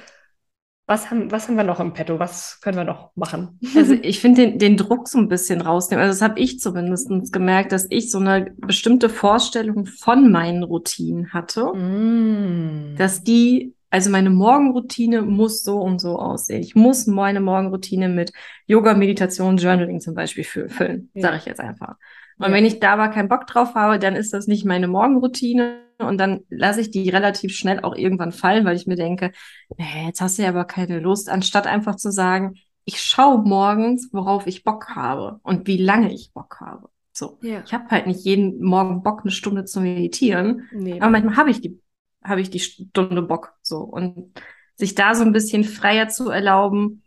Was haben, was haben wir noch im Petto? Was können wir noch machen? Also <laughs> ich finde den, den Druck so ein bisschen rausnehmen. Also das habe ich zumindest gemerkt, dass ich so eine bestimmte Vorstellung von meinen Routinen hatte, mm. dass die, also meine Morgenroutine muss so und so aussehen. Ich muss meine Morgenroutine mit Yoga, Meditation, Journaling zum Beispiel füllen, ja. sage ich jetzt einfach. Und ja. wenn ich da aber keinen Bock drauf habe, dann ist das nicht meine Morgenroutine und dann lasse ich die relativ schnell auch irgendwann fallen, weil ich mir denke, nee, jetzt hast du ja aber keine Lust, anstatt einfach zu sagen, ich schaue morgens, worauf ich Bock habe und wie lange ich Bock habe. So, ja. ich habe halt nicht jeden Morgen Bock, eine Stunde zu meditieren, nee. aber manchmal habe ich die habe ich die Stunde Bock so und sich da so ein bisschen freier zu erlauben.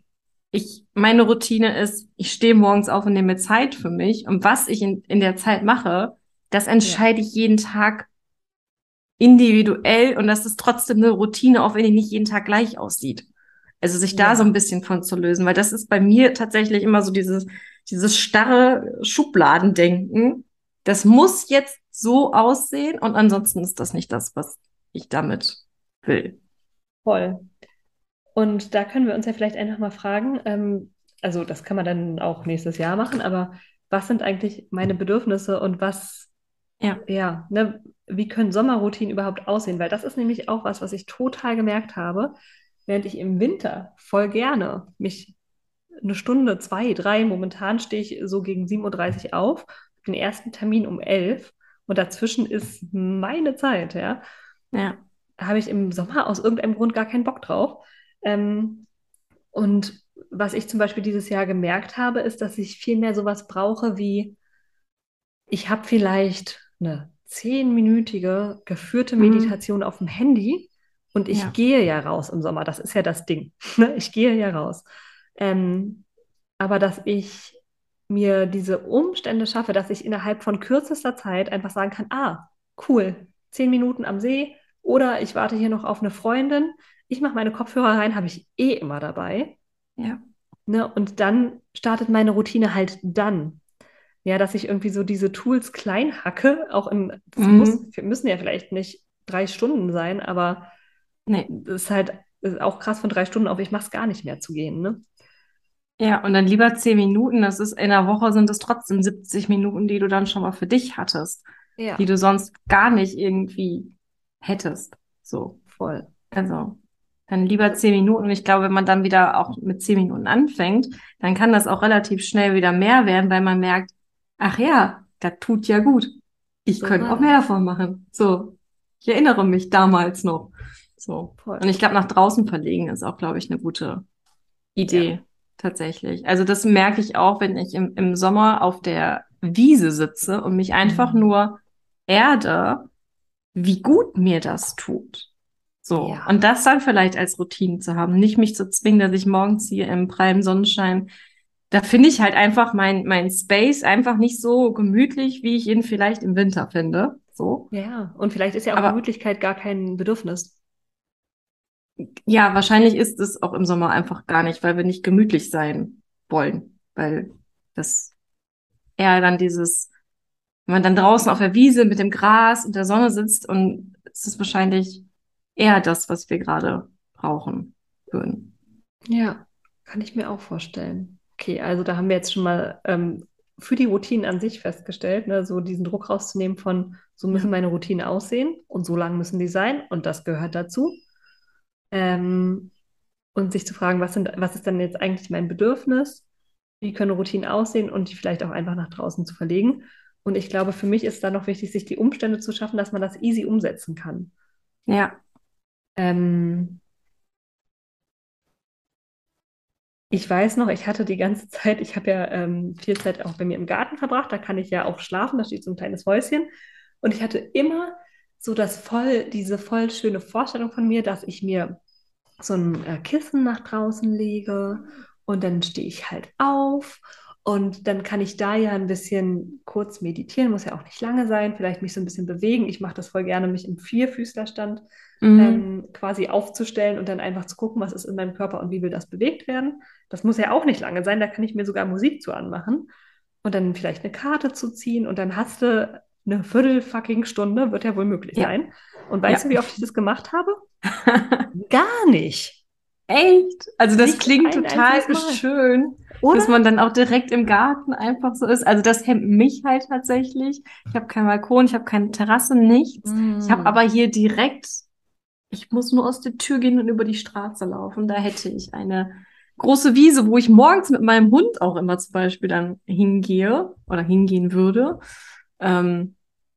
Ich meine Routine ist, ich stehe morgens auf und nehme Zeit für mich und was ich in, in der Zeit mache, das entscheide ja. ich jeden Tag individuell und das ist trotzdem eine Routine, auch wenn die nicht jeden Tag gleich aussieht. Also sich da ja. so ein bisschen von zu lösen, weil das ist bei mir tatsächlich immer so dieses, dieses starre Schubladendenken. Das muss jetzt so aussehen und ansonsten ist das nicht das, was ich damit will. Voll. Und da können wir uns ja vielleicht einfach mal fragen, ähm, also das kann man dann auch nächstes Jahr machen, aber was sind eigentlich meine Bedürfnisse und was ja, ja ne, wie können Sommerroutinen überhaupt aussehen? Weil das ist nämlich auch was, was ich total gemerkt habe, während ich im Winter voll gerne mich eine Stunde, zwei, drei, momentan stehe ich so gegen 7.30 Uhr auf, den ersten Termin um 11 und dazwischen ist meine Zeit, ja. Ja. Da habe ich im Sommer aus irgendeinem Grund gar keinen Bock drauf. Ähm, und was ich zum Beispiel dieses Jahr gemerkt habe, ist, dass ich viel mehr sowas brauche wie, ich habe vielleicht eine zehnminütige geführte mhm. Meditation mhm. auf dem Handy und ich ja. gehe ja raus im Sommer. Das ist ja das Ding. <laughs> Ne? ich gehe ja raus. Ähm, aber dass ich mir diese Umstände schaffe, dass ich innerhalb von kürzester Zeit einfach sagen kann, ah, cool, zehn Minuten am See oder ich warte hier noch auf eine Freundin. Ich mache meine Kopfhörer rein, habe ich eh immer dabei. Ja. Ne, und dann startet meine Routine halt dann. Ja, dass ich irgendwie so diese Tools klein hacke, auch in, das mhm. muss, müssen ja vielleicht nicht drei Stunden sein, aber nee. das ist halt ist auch krass von drei Stunden auf, ich mache es gar nicht mehr zu gehen, ne? Ja, und dann lieber zehn Minuten. Das ist in der Woche sind es trotzdem 70 Minuten, die du dann schon mal für dich hattest, ja. die du sonst gar nicht irgendwie hättest. So voll. Also dann lieber zehn Minuten. Und ich glaube, wenn man dann wieder auch mit zehn Minuten anfängt, dann kann das auch relativ schnell wieder mehr werden, weil man merkt, ach ja, das tut ja gut. Ich so könnte auch mehr davon machen. So, ich erinnere mich damals noch. So. Voll. Und ich glaube, nach draußen verlegen ist auch, glaube ich, eine gute Idee. Ja. Tatsächlich. Also das merke ich auch, wenn ich im, im Sommer auf der Wiese sitze und mich einfach mhm. nur erde, wie gut mir das tut. So. Ja. Und das dann vielleicht als Routine zu haben, nicht mich zu zwingen, dass ich morgens hier im prallen Sonnenschein, da finde ich halt einfach mein, mein Space einfach nicht so gemütlich, wie ich ihn vielleicht im Winter finde. So. Ja, und vielleicht ist ja auch Aber, Gemütlichkeit gar kein Bedürfnis. Ja, wahrscheinlich ist es auch im Sommer einfach gar nicht, weil wir nicht gemütlich sein wollen, weil das eher dann dieses, wenn man dann draußen auf der Wiese mit dem Gras und der Sonne sitzt und es ist wahrscheinlich eher das, was wir gerade brauchen würden. Ja, kann ich mir auch vorstellen. Okay, also da haben wir jetzt schon mal ähm, für die Routinen an sich festgestellt, ne, so diesen Druck rauszunehmen von, so müssen meine Routinen aussehen und so lang müssen die sein und das gehört dazu. Ähm, und sich zu fragen, was, sind, was ist denn jetzt eigentlich mein Bedürfnis? Wie können Routinen aussehen und die vielleicht auch einfach nach draußen zu verlegen? Und ich glaube, für mich ist da noch wichtig, sich die Umstände zu schaffen, dass man das easy umsetzen kann. Ja. Ähm, ich weiß noch, ich hatte die ganze Zeit, ich habe ja ähm, viel Zeit auch bei mir im Garten verbracht, da kann ich ja auch schlafen, da steht so ein kleines Häuschen. Und ich hatte immer so das voll, diese voll schöne Vorstellung von mir, dass ich mir so ein äh, Kissen nach draußen lege und dann stehe ich halt auf und dann kann ich da ja ein bisschen kurz meditieren, muss ja auch nicht lange sein, vielleicht mich so ein bisschen bewegen. Ich mache das voll gerne, mich im Vierfüßlerstand mhm. ähm, quasi aufzustellen und dann einfach zu gucken, was ist in meinem Körper und wie will das bewegt werden. Das muss ja auch nicht lange sein, da kann ich mir sogar Musik zu anmachen und dann vielleicht eine Karte zu ziehen und dann hast du eine Viertel fucking Stunde, wird ja wohl möglich ja. sein. Und weißt ja. du, wie oft ich das gemacht habe? <laughs> Gar nicht. Echt? Also das nicht klingt total schön, Oder? dass man dann auch direkt im Garten einfach so ist. Also das hemmt mich halt tatsächlich. Ich habe keinen Balkon, ich habe keine Terrasse, nichts. Mm. Ich habe aber hier direkt, ich muss nur aus der Tür gehen und über die Straße laufen. Da hätte ich eine große Wiese, wo ich morgens mit meinem Hund auch immer zum Beispiel dann hingehe oder hingehen würde. Ähm,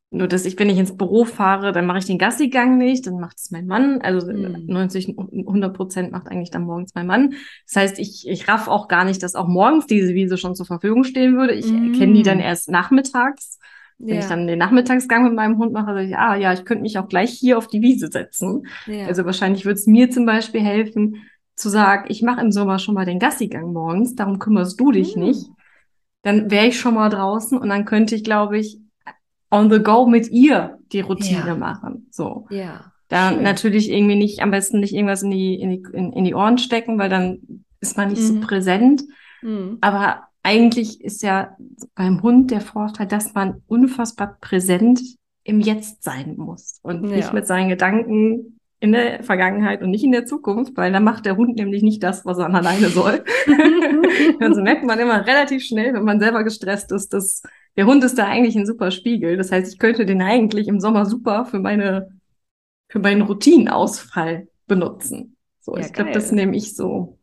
nur dass ich, wenn ich ins Büro fahre, dann mache ich den Gassigang nicht, dann macht es mein Mann. Also mhm. 90, 100 Prozent macht eigentlich dann morgens mein Mann. Das heißt, ich, ich raff auch gar nicht, dass auch morgens diese Wiese schon zur Verfügung stehen würde. Ich mhm. kenne die dann erst nachmittags. Wenn ja. ich dann den Nachmittagsgang mit meinem Hund mache, sage ich, ah ja, ich könnte mich auch gleich hier auf die Wiese setzen. Ja. Also wahrscheinlich würde es mir zum Beispiel helfen, zu sagen, ich mache im Sommer schon mal den Gassigang morgens, darum kümmerst du dich mhm. nicht. Dann wäre ich schon mal draußen und dann könnte ich, glaube ich, on the go mit ihr die Routine ja. machen. So. Ja. Da Schön. natürlich irgendwie nicht, am besten nicht irgendwas in die, in die, in, in die Ohren stecken, weil dann ist man nicht mhm. so präsent. Mhm. Aber eigentlich ist ja beim Hund der Vorteil, dass man unfassbar präsent im Jetzt sein muss und ja. nicht mit seinen Gedanken in der Vergangenheit und nicht in der Zukunft, weil dann macht der Hund nämlich nicht das, was er alleine soll. <laughs> also merkt man immer relativ schnell, wenn man selber gestresst ist, dass der Hund ist da eigentlich ein super Spiegel. Das heißt, ich könnte den eigentlich im Sommer super für meine, für meinen Routinenausfall benutzen. So, ja, ich glaube, das nehme ich so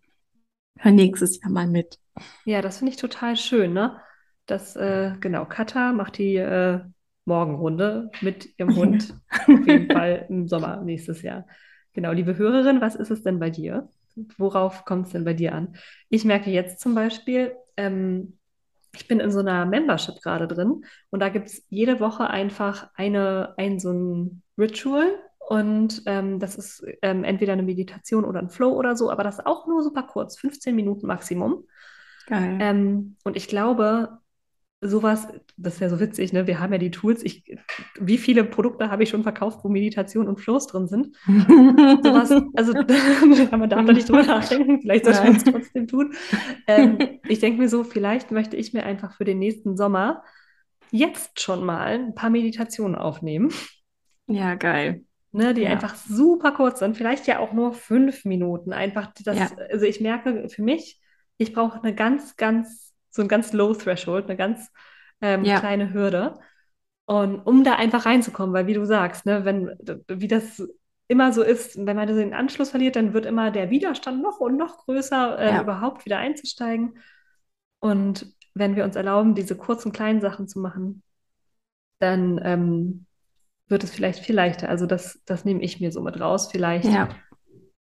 für nächstes Jahr mal mit. Ja, das finde ich total schön, ne? Das, äh, genau, Katha macht die äh, Morgenrunde mit ihrem <laughs> Hund auf jeden Fall im Sommer nächstes Jahr. Genau, liebe Hörerin, was ist es denn bei dir? Worauf kommt es denn bei dir an? Ich merke jetzt zum Beispiel, ähm, ich bin in so einer Membership gerade drin und da gibt es jede Woche einfach eine, ein so ein Ritual und ähm, das ist ähm, entweder eine Meditation oder ein Flow oder so, aber das ist auch nur super kurz, 15 Minuten Maximum. Geil. Ähm, und ich glaube, sowas, das ist ja so witzig, ne? Wir haben ja die Tools. Ich, wie viele Produkte habe ich schon verkauft, wo Meditation und Flows drin sind? sowas, <laughs> also <laughs> man darf da nicht drüber nachdenken, vielleicht sollte man es trotzdem tun. Ähm, ich denke mir so, vielleicht möchte ich mir einfach für den nächsten Sommer jetzt schon mal ein paar Meditationen aufnehmen. Ja, geil. Ne, die ja. einfach super kurz sind, vielleicht ja auch nur fünf Minuten. Einfach das, ja. also ich merke für mich, ich brauche eine ganz, ganz so ein ganz low Threshold, eine ganz ähm, ja. kleine Hürde. Und um da einfach reinzukommen, weil wie du sagst, ne, wenn, wie das immer so ist, wenn man den Anschluss verliert, dann wird immer der Widerstand noch und noch größer, äh, überhaupt wieder einzusteigen. Und wenn wir uns erlauben, diese kurzen, kleinen Sachen zu machen, dann ähm, wird es vielleicht viel leichter. Also das, das nehme ich mir so mit raus. Vielleicht ja.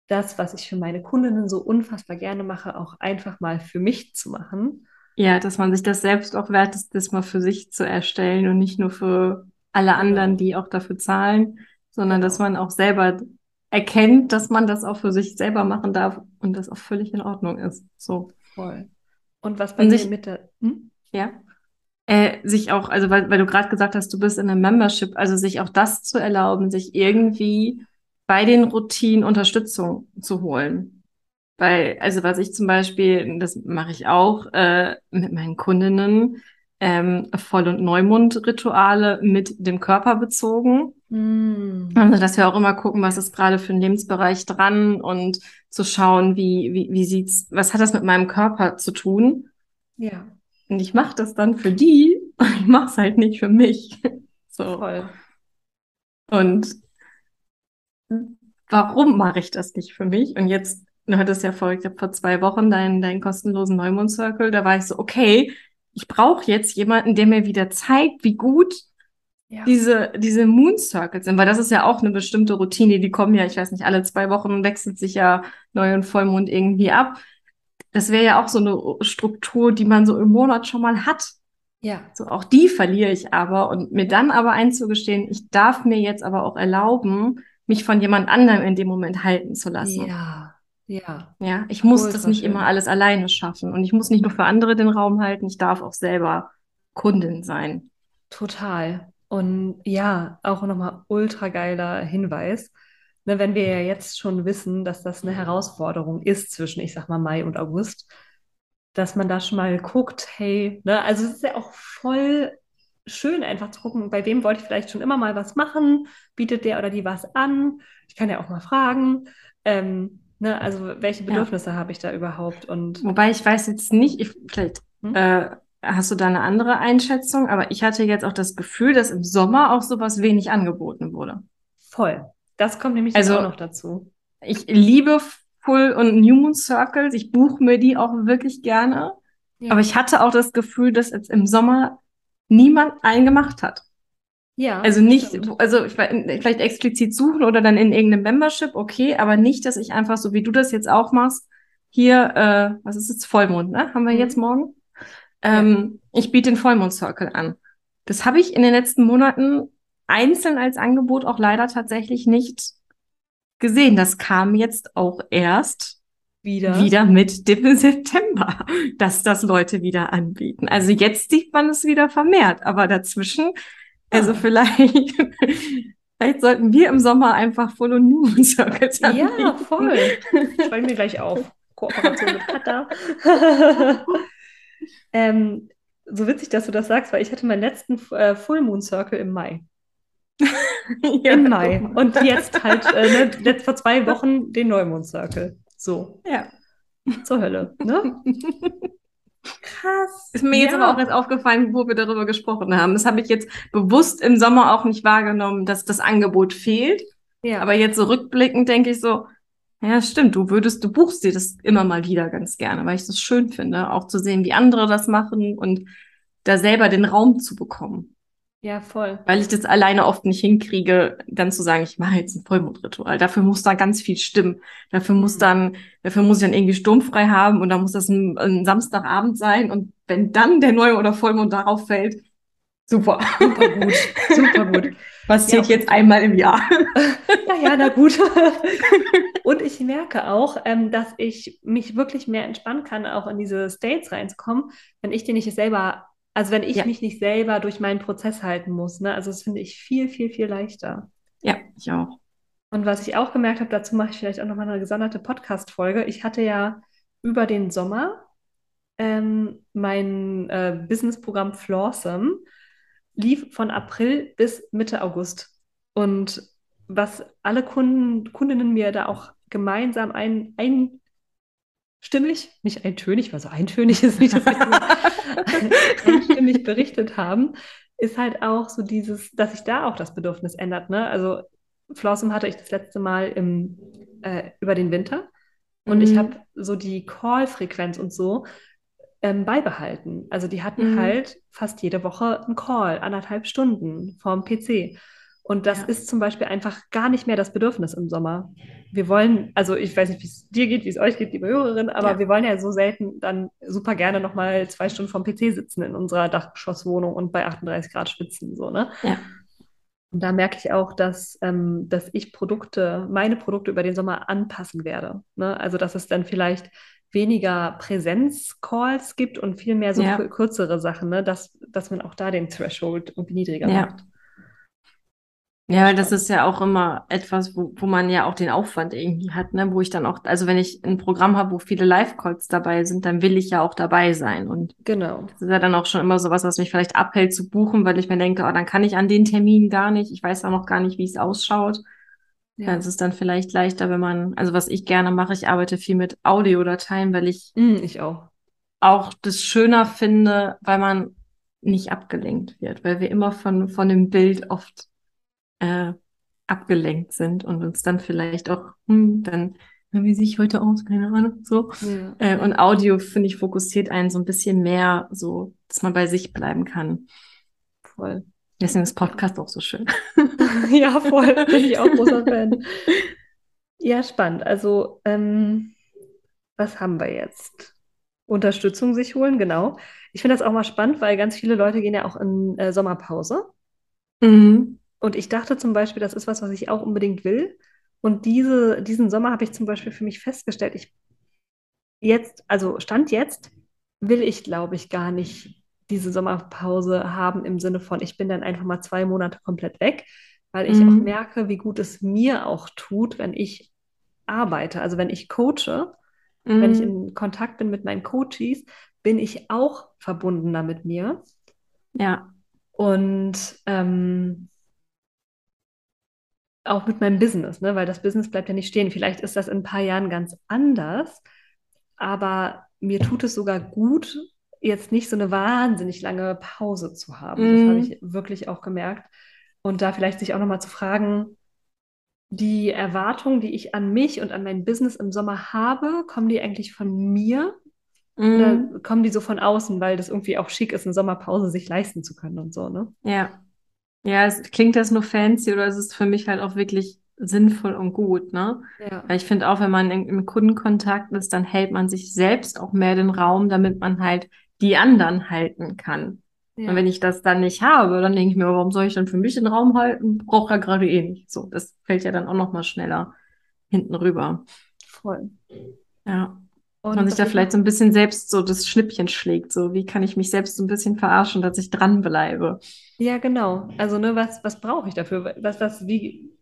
das, was ich für meine Kundinnen so unfassbar gerne mache, auch einfach mal für mich zu machen. Ja, dass man sich das selbst auch wert ist, das mal für sich zu erstellen und nicht nur für alle anderen, die auch dafür zahlen, sondern genau. dass man auch selber erkennt, dass man das auch für sich selber machen darf und das auch völlig in Ordnung ist. So. Voll. Und was bei dir mit der, hm? ja, äh, sich auch, also weil, weil du gerade gesagt hast, du bist in einem Membership, also sich auch das zu erlauben, sich irgendwie bei den Routinen Unterstützung zu holen. Weil, also was ich zum Beispiel, das mache ich auch äh, mit meinen Kundinnen, ähm, Voll- und Neumond-Rituale mit dem Körper bezogen. Mm. Also, dass wir auch immer gucken, was ist gerade für ein Lebensbereich dran und zu schauen, wie, wie, wie sieht's, was hat das mit meinem Körper zu tun? Ja. Und ich mache das dann für die <laughs> und ich mache es halt nicht für mich. <laughs> so. Voll. Und warum mache ich das nicht für mich? Und jetzt du hattest ja vor, ich glaube, vor zwei Wochen deinen, deinen kostenlosen Neumond Circle, da war ich so, okay, ich brauche jetzt jemanden, der mir wieder zeigt, wie gut ja. diese, diese Moon Circles sind, weil das ist ja auch eine bestimmte Routine, die kommen ja, ich weiß nicht, alle zwei Wochen wechselt sich ja Neu- und Vollmond irgendwie ab. Das wäre ja auch so eine Struktur, die man so im Monat schon mal hat. Ja. So, auch die verliere ich aber und mir dann aber einzugestehen, ich darf mir jetzt aber auch erlauben, mich von jemand anderem in dem Moment halten zu lassen. Ja. Ja. Ja, ich muss das nicht schön. immer alles alleine schaffen. Und ich muss nicht nur für andere den Raum halten, ich darf auch selber Kundin sein. Total. Und ja, auch nochmal ultra geiler Hinweis. Ne, wenn wir ja jetzt schon wissen, dass das eine Herausforderung ist zwischen, ich sag mal, Mai und August, dass man da schon mal guckt, hey, ne, also es ist ja auch voll schön, einfach zu gucken, bei wem wollte ich vielleicht schon immer mal was machen, bietet der oder die was an. Ich kann ja auch mal fragen. Ähm, Ne, also welche Bedürfnisse ja. habe ich da überhaupt? Und Wobei ich weiß jetzt nicht, ich, vielleicht hm? äh, hast du da eine andere Einschätzung, aber ich hatte jetzt auch das Gefühl, dass im Sommer auch sowas wenig angeboten wurde. Voll. Das kommt nämlich also, auch noch dazu. Ich liebe Full und New Moon Circles. Ich buche mir die auch wirklich gerne. Ja. Aber ich hatte auch das Gefühl, dass jetzt im Sommer niemand einen gemacht hat. Ja. Also nicht, stimmt. also vielleicht explizit suchen oder dann in irgendeinem Membership, okay, aber nicht, dass ich einfach so wie du das jetzt auch machst, hier, äh, was ist jetzt Vollmond, ne? Haben wir mhm. jetzt morgen? Ähm, ja. Ich biete den Vollmond-Circle an. Das habe ich in den letzten Monaten einzeln als Angebot auch leider tatsächlich nicht gesehen. Das kam jetzt auch erst wieder, wieder mit dem <laughs> September, dass das Leute wieder anbieten. Also jetzt sieht man es wieder vermehrt, aber dazwischen also vielleicht, vielleicht sollten wir im Sommer einfach Full und Moon Circles anbieten. Ja, voll. <laughs> Schreiben wir gleich auf. Kooperation mit Kata. <laughs> ähm, so witzig, dass du das sagst, weil ich hatte meinen letzten äh, Full Moon Circle im Mai. <laughs> ja, Im Mai. Und jetzt halt äh, ne, vor zwei Wochen den Neumond Circle. So. Ja. Zur Hölle. Ne? Krass. Ist mir ja. jetzt aber auch erst aufgefallen, wo wir darüber gesprochen haben. Das habe ich jetzt bewusst im Sommer auch nicht wahrgenommen, dass das Angebot fehlt. Ja. Aber jetzt so rückblickend denke ich so, ja, stimmt, du würdest, du buchst dir das immer mal wieder ganz gerne, weil ich das schön finde, auch zu sehen, wie andere das machen und da selber den Raum zu bekommen. Ja, voll. Weil ich das alleine oft nicht hinkriege, dann zu sagen, ich mache jetzt ein Vollmondritual. Dafür muss da ganz viel stimmen. Dafür muss mhm. dann, dafür muss ich dann irgendwie sturmfrei haben und dann muss das ein, ein Samstagabend sein. Und wenn dann der Neue oder Vollmond darauf fällt, super. Super gut. Super gut. <laughs> Passiert ja, jetzt einmal im Jahr. <laughs> Ja, ja, na gut. <laughs> Und ich merke auch, ähm, dass ich mich wirklich mehr entspannen kann, auch in diese States reinzukommen, wenn ich die nicht selber also wenn ich ja. mich nicht selber durch meinen Prozess halten muss. Ne? Also das finde ich viel, viel, viel leichter. Ja, ich auch. Und was ich auch gemerkt habe, dazu mache ich vielleicht auch nochmal eine gesonderte Podcast-Folge. Ich hatte ja über den Sommer ähm, mein äh, Businessprogramm Flawsome lief von April bis Mitte August. Und was alle Kunden, Kundinnen mir da auch gemeinsam ein, ein einstimmig, nicht eintönig, weil so eintönig ist nicht, dass <laughs> einstimmig berichtet haben, ist halt auch so dieses, dass sich da auch das Bedürfnis ändert. Ne? Also Flossum hatte ich das letzte Mal im, äh, über den Winter und mhm. ich habe so die Call-Frequenz und so ähm, beibehalten. Also die hatten mhm. halt fast jede Woche einen Call, anderthalb Stunden vorm PC. Und das ja. ist zum Beispiel einfach gar nicht mehr das Bedürfnis im Sommer. Wir wollen, also ich weiß nicht, wie es dir geht, wie es euch geht, liebe Hörerin, aber ja. wir wollen ja so selten dann super gerne nochmal zwei Stunden vom PC sitzen in unserer Dachgeschosswohnung und bei 38 Grad schwitzen, so, ne? Ja. Und da merke ich auch, dass, ähm, dass ich Produkte, meine Produkte über den Sommer anpassen werde. Ne? Also, dass es dann vielleicht weniger Präsenz-Calls gibt und viel mehr so kürzere Sachen, ne? dass, dass man auch da den Threshold irgendwie niedriger macht. Ja, weil das ist ja auch immer etwas, wo, wo man ja auch den Aufwand irgendwie hat, ne? Wo ich dann auch, also wenn ich ein Programm habe, wo viele Live-Calls dabei sind, dann will ich ja auch dabei sein. Und genau. das ist ja dann auch schon immer sowas, was mich vielleicht abhält zu buchen, weil ich mir denke, oh, dann kann ich an den Termin gar nicht. Ich weiß auch noch gar nicht, wie es ausschaut. Ja. Dann ist es dann vielleicht leichter, wenn man, also was ich gerne mache, ich arbeite viel mit Audiodateien, weil ich, mm, ich auch. auch das schöner finde, weil man nicht abgelenkt wird, weil wir immer von, von dem Bild oft äh, abgelenkt sind und uns dann vielleicht auch, hm, dann, wie sehe ich heute aus? Keine Ahnung, so. Ja. Äh, und Audio, finde ich, fokussiert einen so ein bisschen mehr, so, dass man bei sich bleiben kann. Voll. Deswegen ist Podcast auch so schön. <laughs> ja, voll. <laughs> Bin ich auch großer Fan. Ja, spannend. Also, ähm, was haben wir jetzt? Unterstützung sich holen, genau. Ich finde das auch mal spannend, weil ganz viele Leute gehen ja auch in äh, Sommerpause. Mhm. Und ich dachte zum Beispiel, das ist was, was ich auch unbedingt will. Und diese, diesen Sommer habe ich zum Beispiel für mich festgestellt, ich jetzt, also Stand jetzt, will ich, glaube ich, gar nicht diese Sommerpause haben im Sinne von, ich bin dann einfach mal zwei Monate komplett weg, weil ich mhm. auch merke, wie gut es mir auch tut, wenn ich arbeite, also wenn ich coache, mhm. wenn ich mhm. in Kontakt bin mit meinen Coaches, bin ich auch verbundener mit mir. Ja. Und ähm, auch mit meinem Business, ne? weil das Business bleibt ja nicht stehen. Vielleicht ist das in ein paar Jahren ganz anders, aber mir tut es sogar gut, jetzt nicht so eine wahnsinnig lange Pause zu haben. Mm. Das habe mhm. ich wirklich auch gemerkt. Und da vielleicht sich auch nochmal zu fragen, die Erwartungen, die ich an mich und an mein Business im Sommer habe, kommen die eigentlich von mir mm. oder mhm. kommen die so von außen, weil das irgendwie auch schick ist, eine Sommerpause sich leisten zu können und so, ne? Ja. Ja, es klingt das nur fancy oder ist es ist für mich halt auch wirklich sinnvoll und gut, ne? Ja. Weil ich finde auch, wenn man im Kundenkontakt ist, dann hält man sich selbst auch mehr den Raum, damit man halt die anderen halten kann. Ja. Und wenn ich das dann nicht habe, dann denke ich mir, warum soll ich dann für mich den Raum halten? Braucht ja gerade eh nicht. So, das fällt ja dann auch noch mal schneller hinten rüber. Voll. Ja. Und man sich da vielleicht so ein bisschen selbst so das Schnippchen schlägt. So, wie kann ich mich selbst so ein bisschen verarschen, dass ich dranbleibe? Ja, genau. Also, ne, was, was brauche ich dafür? Was, was, wie,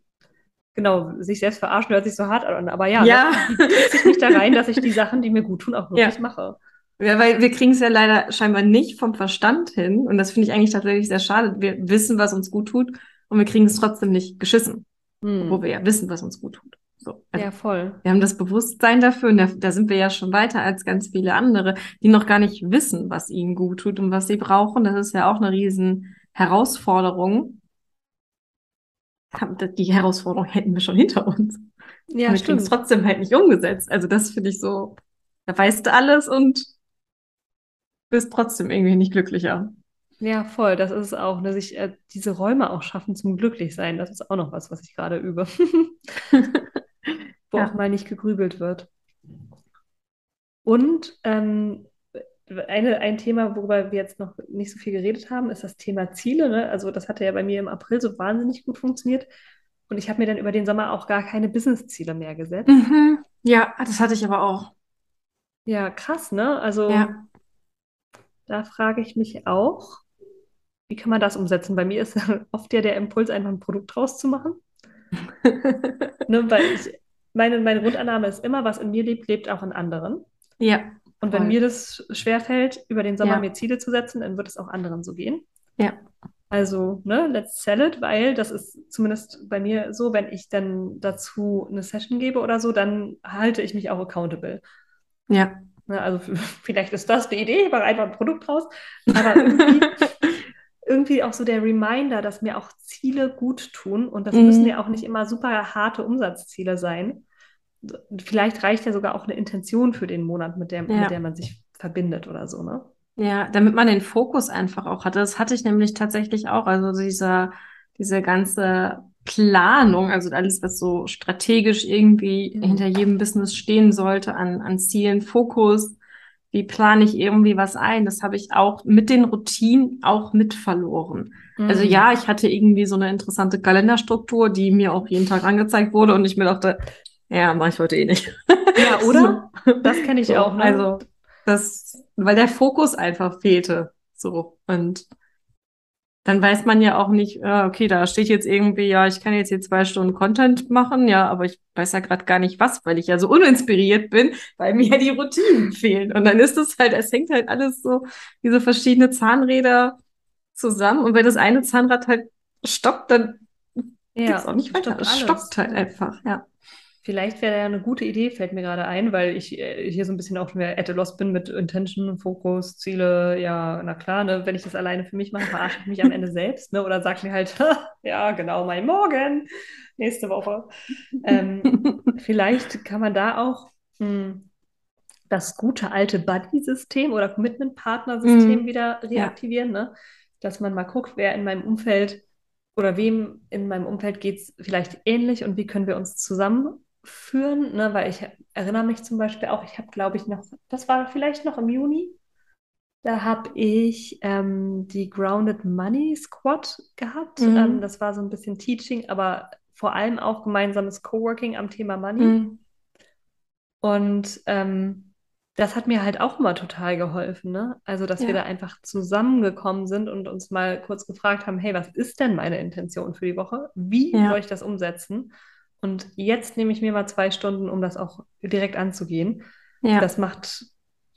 genau, sich selbst verarschen hört sich so hart an, aber ja, ja. wie kriege ich mich da rein, dass ich die Sachen, die mir gut tun, auch <laughs> wirklich ja. mache? Ja, weil wir kriegen es ja leider scheinbar nicht vom Verstand hin. Und das finde ich eigentlich tatsächlich sehr schade. Wir wissen, was uns gut tut, und wir kriegen es trotzdem nicht geschissen. Hm. Obwohl wir ja wissen, was uns gut tut. So. Also ja, voll. Wir haben das Bewusstsein dafür und da, da, sind wir ja schon weiter als ganz viele andere, die noch gar nicht wissen, was ihnen gut tut und was sie brauchen. Das ist ja auch eine riesen Herausforderung. Die Herausforderung hätten wir schon hinter uns. Ja, Aber stimmt. trotzdem halt nicht umgesetzt. Also das finde ich so, da weißt du alles und bist trotzdem irgendwie nicht glücklicher. Ja, voll. Das ist auch, dass ich äh, diese Räume auch schaffen zum Glücklichsein. Das ist auch noch was, was ich gerade übe. <laughs> <laughs> Wo ja. auch mal nicht gegrübelt wird. Und ähm, eine, ein Thema, worüber wir jetzt noch nicht so viel geredet haben, ist das Thema Ziele. Ne? Also das hatte ja bei mir im April so wahnsinnig gut funktioniert. Und ich habe mir dann über den Sommer auch gar keine Business-Ziele mehr gesetzt. Mhm. Ja, das hatte ich aber auch. Ja, krass, ne? Also ja. da frage ich mich auch, wie kann man das umsetzen? Bei mir ist <laughs> oft ja der Impuls, einfach ein Produkt draus zu machen. <laughs> ne, weil ich, meine, meine Grundannahme ist immer, was in mir lebt, lebt auch in anderen. Ja. Und wenn mir das schwerfällt, über den Sommer ja. mir Ziele zu setzen, dann wird es auch anderen so gehen. Ja. Also, ne, let's sell it, weil das ist zumindest bei mir so, wenn ich dann dazu eine Session gebe oder so, dann halte ich mich auch accountable. Ja. Ne, also <laughs> vielleicht ist das die Idee, ich mache einfach ein Produkt draus. <laughs> Aber irgendwie, irgendwie auch so der Reminder, dass mir auch Ziele gut tun und das mhm. müssen ja auch nicht immer super harte Umsatzziele sein. Vielleicht reicht ja sogar auch eine Intention für den Monat, mit der, ja. mit der man sich verbindet oder so, ne? Ja, damit man den Fokus einfach auch hatte. Das hatte ich nämlich tatsächlich auch. Also dieser, diese ganze Planung, also alles, was so strategisch irgendwie mhm. hinter jedem Business stehen sollte, an, an Zielen, Fokus, wie plane ich irgendwie was ein, das habe ich auch mit den Routinen auch mit verloren. Also mhm. Also ja, ich hatte irgendwie so eine interessante Kalenderstruktur, die mir auch jeden Tag angezeigt wurde und ich mir dachte, ja, mache ich heute eh nicht. Ja, <laughs> oder? Das kenne ich so, auch. Ne? Also das, weil der Fokus einfach fehlte. So. Und dann weiß man ja auch nicht, okay, da steht jetzt irgendwie, ja, ich kann jetzt hier zwei Stunden Content machen, ja, aber ich weiß ja gerade gar nicht was, weil ich ja so uninspiriert bin, weil mir ja die Routinen <laughs> fehlen. Und dann ist es halt, es hängt halt alles so, diese verschiedene Zahnräder zusammen. Und wenn das eine Zahnrad halt stoppt, dann ja, geht's auch nicht weiter. Es stoppt halt einfach, ja. Vielleicht wäre ja eine gute Idee, fällt mir gerade ein, weil ich äh, hier so ein bisschen auch mehr at a loss bin mit Intention, Fokus, Ziele. Ja, na klar, ne, wenn ich das alleine für mich mache, verarsche ich mich am Ende selbst, ne, oder sag mir halt, <laughs> ja, genau, mein Morgen, nächste Woche. Ähm, <laughs> vielleicht kann man da auch mh, hm, das gute alte Buddy-System oder Commitment-Partner-System mm, wieder reaktivieren, ja. ne? dass man mal guckt, wer in meinem Umfeld oder wem in meinem Umfeld geht es vielleicht ähnlich und wie können wir uns zusammen führen, ne? weil ich erinnere mich zum Beispiel auch, ich habe, glaube ich, noch, das war vielleicht noch im Juni, da habe ich ähm, die Grounded Money Squad gehabt. Mhm. Ähm, das war so ein bisschen Teaching, aber vor allem auch gemeinsames Coworking am Thema Money. Mhm. Und ähm, das hat mir halt auch immer total geholfen, ne? Also, dass ja. wir da einfach zusammengekommen sind und uns mal kurz gefragt haben, hey, was ist denn meine Intention für die Woche? Wie ja. soll ich das umsetzen? Und jetzt nehme ich mir mal zwei Stunden, um das auch direkt anzugehen. Ja. Das macht,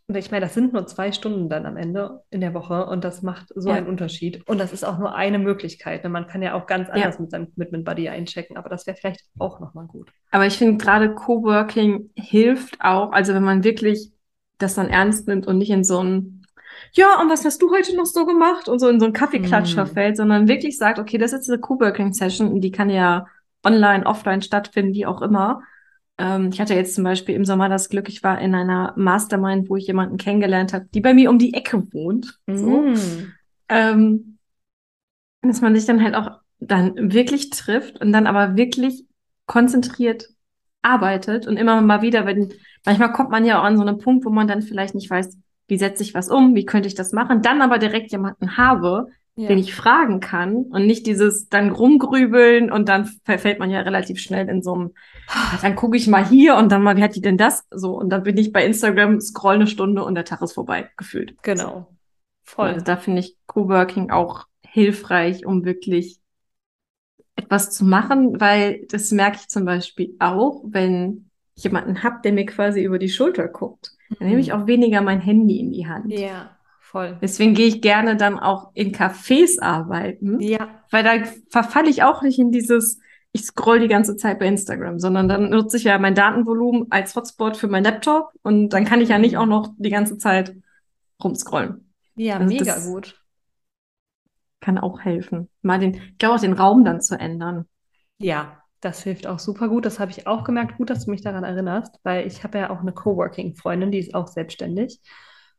ich meine, das sind nur zwei Stunden dann am Ende in der Woche und das macht so ja. einen Unterschied. Und das ist auch nur eine Möglichkeit. Ne? Man kann ja auch ganz anders ja. mit seinem Commitment Buddy einchecken, aber das wäre vielleicht auch nochmal gut. Aber ich finde gerade Coworking hilft auch, also wenn man wirklich das dann ernst nimmt und nicht in so ein ja, und was hast du heute noch so gemacht? Und so in so einen Kaffeeklatscher mm. fällt, sondern wirklich sagt, okay, das ist eine Coworking-Session und die kann ja online, offline stattfinden, wie auch immer. Ähm, ich hatte jetzt zum Beispiel im Sommer das Glück, ich war in einer Mastermind, wo ich jemanden kennengelernt habe, die bei mir um die Ecke wohnt. So. Mm. Ähm, dass man sich dann halt auch dann wirklich trifft und dann aber wirklich konzentriert arbeitet und immer mal wieder, wenn manchmal kommt man ja auch an so einen Punkt, wo man dann vielleicht nicht weiß, wie setze ich was um, wie könnte ich das machen, dann aber direkt jemanden habe, ja. den ich fragen kann und nicht dieses dann rumgrübeln und dann verfällt man ja relativ schnell in so einem, dann gucke ich mal hier und dann mal, wie hat die denn das? So, und dann bin ich bei Instagram, scroll eine Stunde und der Tag ist vorbei, gefühlt. Genau. Voll. Also da finde ich Coworking auch hilfreich, um wirklich etwas zu machen, weil das merke ich zum Beispiel auch, wenn ich jemanden habe, der mir quasi über die Schulter guckt, dann nehme ich mhm. auch weniger mein Handy in die Hand. Ja. Voll. Deswegen gehe ich gerne dann auch in Cafés arbeiten. Ja. Weil da verfalle ich auch nicht in dieses, ich scroll die ganze Zeit bei Instagram, sondern dann nutze ich ja mein Datenvolumen als Hotspot für meinen Laptop und dann kann ich ja nicht auch noch die ganze Zeit rumscrollen. Ja, also mega gut. Kann auch helfen. Mal den, ich glaube auch den Raum dann zu ändern. Ja, das hilft auch super gut. Das habe ich auch gemerkt. Gut, dass du mich daran erinnerst, weil ich habe ja auch eine Coworking-Freundin, die ist auch selbstständig.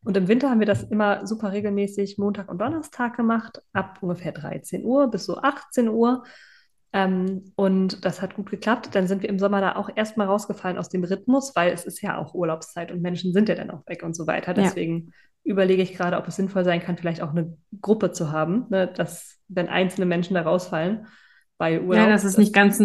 Und im Winter haben wir das immer super regelmäßig Montag und Donnerstag gemacht, ab ungefähr 13 Uhr bis so 18 Uhr. Ähm, und das hat gut geklappt. Dann sind wir im Sommer da auch erstmal rausgefallen aus dem Rhythmus, weil es ist ja auch Urlaubszeit und Menschen sind ja dann auch weg und so weiter. Deswegen ja. überlege ich gerade, ob es sinnvoll sein kann, vielleicht auch eine Gruppe zu haben, ne? dass wenn einzelne Menschen da rausfallen bei Urlaub. Ja, dass es nicht ganz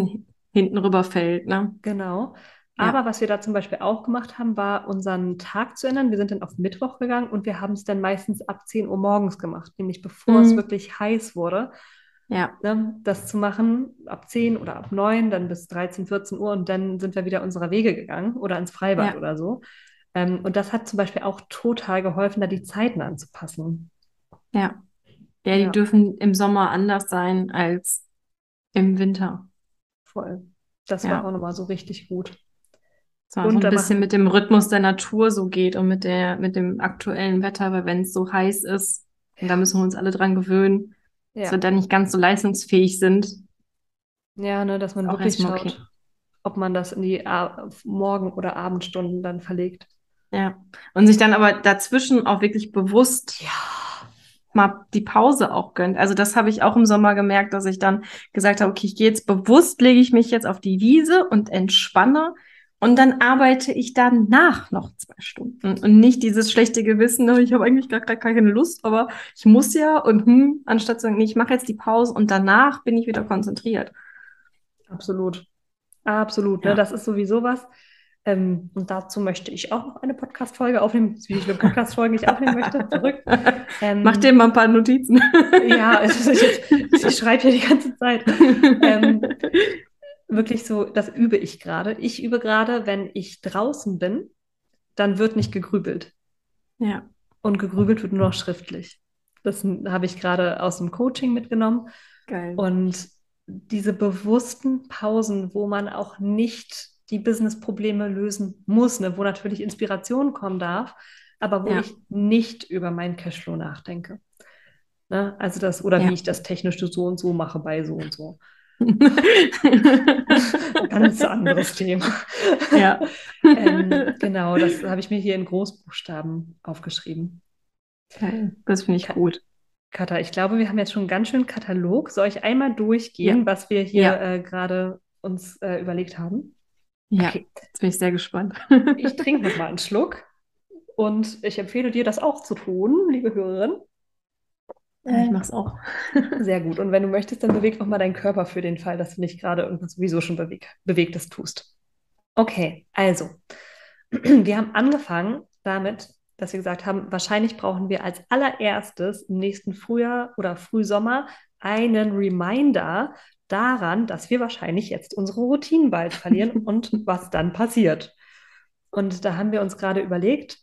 hinten rüberfällt. Ne? Genau. Aber was wir da zum Beispiel auch gemacht haben, war unseren Tag zu ändern. Wir sind dann auf Mittwoch gegangen und wir haben es dann meistens ab 10 Uhr morgens gemacht, nämlich bevor mhm. es wirklich heiß wurde. Ja. Ne, das zu machen ab 10 oder ab 9, dann bis 13, 14 Uhr und dann sind wir wieder unserer Wege gegangen oder ins Freibad ja. oder so. Ähm, und das hat zum Beispiel auch total geholfen, da die Zeiten anzupassen. Ja. Ja, die ja. dürfen im Sommer anders sein als im Winter. Voll. Das ja. war auch nochmal so richtig gut. So, ein bisschen mit dem Rhythmus der Natur so geht und mit der, mit dem aktuellen Wetter, weil wenn es so heiß ist, und da müssen wir uns alle dran gewöhnen, ja. dass wir dann nicht ganz so leistungsfähig sind. Ja, ne, dass man wirklich schaut, okay. ob man das in die A Morgen- oder Abendstunden dann verlegt. Ja. Und sich dann aber dazwischen auch wirklich bewusst ja. mal die Pause auch gönnt. Also das habe ich auch im Sommer gemerkt, dass ich dann gesagt habe, okay, ich gehe jetzt bewusst, lege ich mich jetzt auf die Wiese und entspanne und dann arbeite ich danach noch zwei Stunden und nicht dieses schlechte Gewissen, oh, ich habe eigentlich gar, gar keine Lust, aber ich muss ja und hm, anstatt zu sagen, nee, ich mache jetzt die Pause und danach bin ich wieder konzentriert. Absolut. Absolut. Ne? Ja. Ne? Das ist sowieso was. Ähm, und dazu möchte ich auch noch eine Podcast-Folge aufnehmen, wie ich eine Podcast-Folge nicht aufnehmen möchte. Zurück. <laughs> Ähm, Mach dir mal ein paar Notizen. ja, ich, ich, ich schreibe hier die ganze Zeit. <laughs> Ähm, wirklich so, das übe ich gerade. Ich übe gerade, wenn ich draußen bin, dann wird nicht gegrübelt. Ja. Und gegrübelt wird nur noch schriftlich. Das habe ich gerade aus dem Coaching mitgenommen. Geil. Und diese bewussten Pausen, wo man auch nicht die Business-Probleme lösen muss, ne, wo natürlich Inspiration kommen darf, aber wo ja. ich nicht über meinen Cashflow nachdenke. Ne? Also das, oder ja. wie ich das technisch so und so mache bei so und so. <laughs> Ganz anderes Thema. Ja. ähm, genau, das habe ich mir hier in Großbuchstaben aufgeschrieben. Das finde ich Ka gut. Katha, ich glaube, wir haben jetzt schon einen ganz schönen Katalog. Soll ich einmal durchgehen, ja. was wir hier ja. äh, gerade uns äh, überlegt haben? Ja, okay. jetzt bin ich sehr gespannt. ich trinke noch mal einen Schluck und ich empfehle dir, das auch zu tun, liebe Hörerin. Ja, ich mache es auch. <laughs> Sehr gut. Und wenn du möchtest, dann beweg noch mal deinen Körper für den Fall, dass du nicht gerade irgendwas sowieso schon beweg Bewegtes tust. Okay, also, <clears throat> wir haben angefangen damit, dass wir gesagt haben, wahrscheinlich brauchen wir als allererstes im nächsten Frühjahr oder Frühsommer einen Reminder daran, dass wir wahrscheinlich jetzt unsere Routinen bald verlieren <laughs> und was dann passiert. Und da haben wir uns gerade überlegt,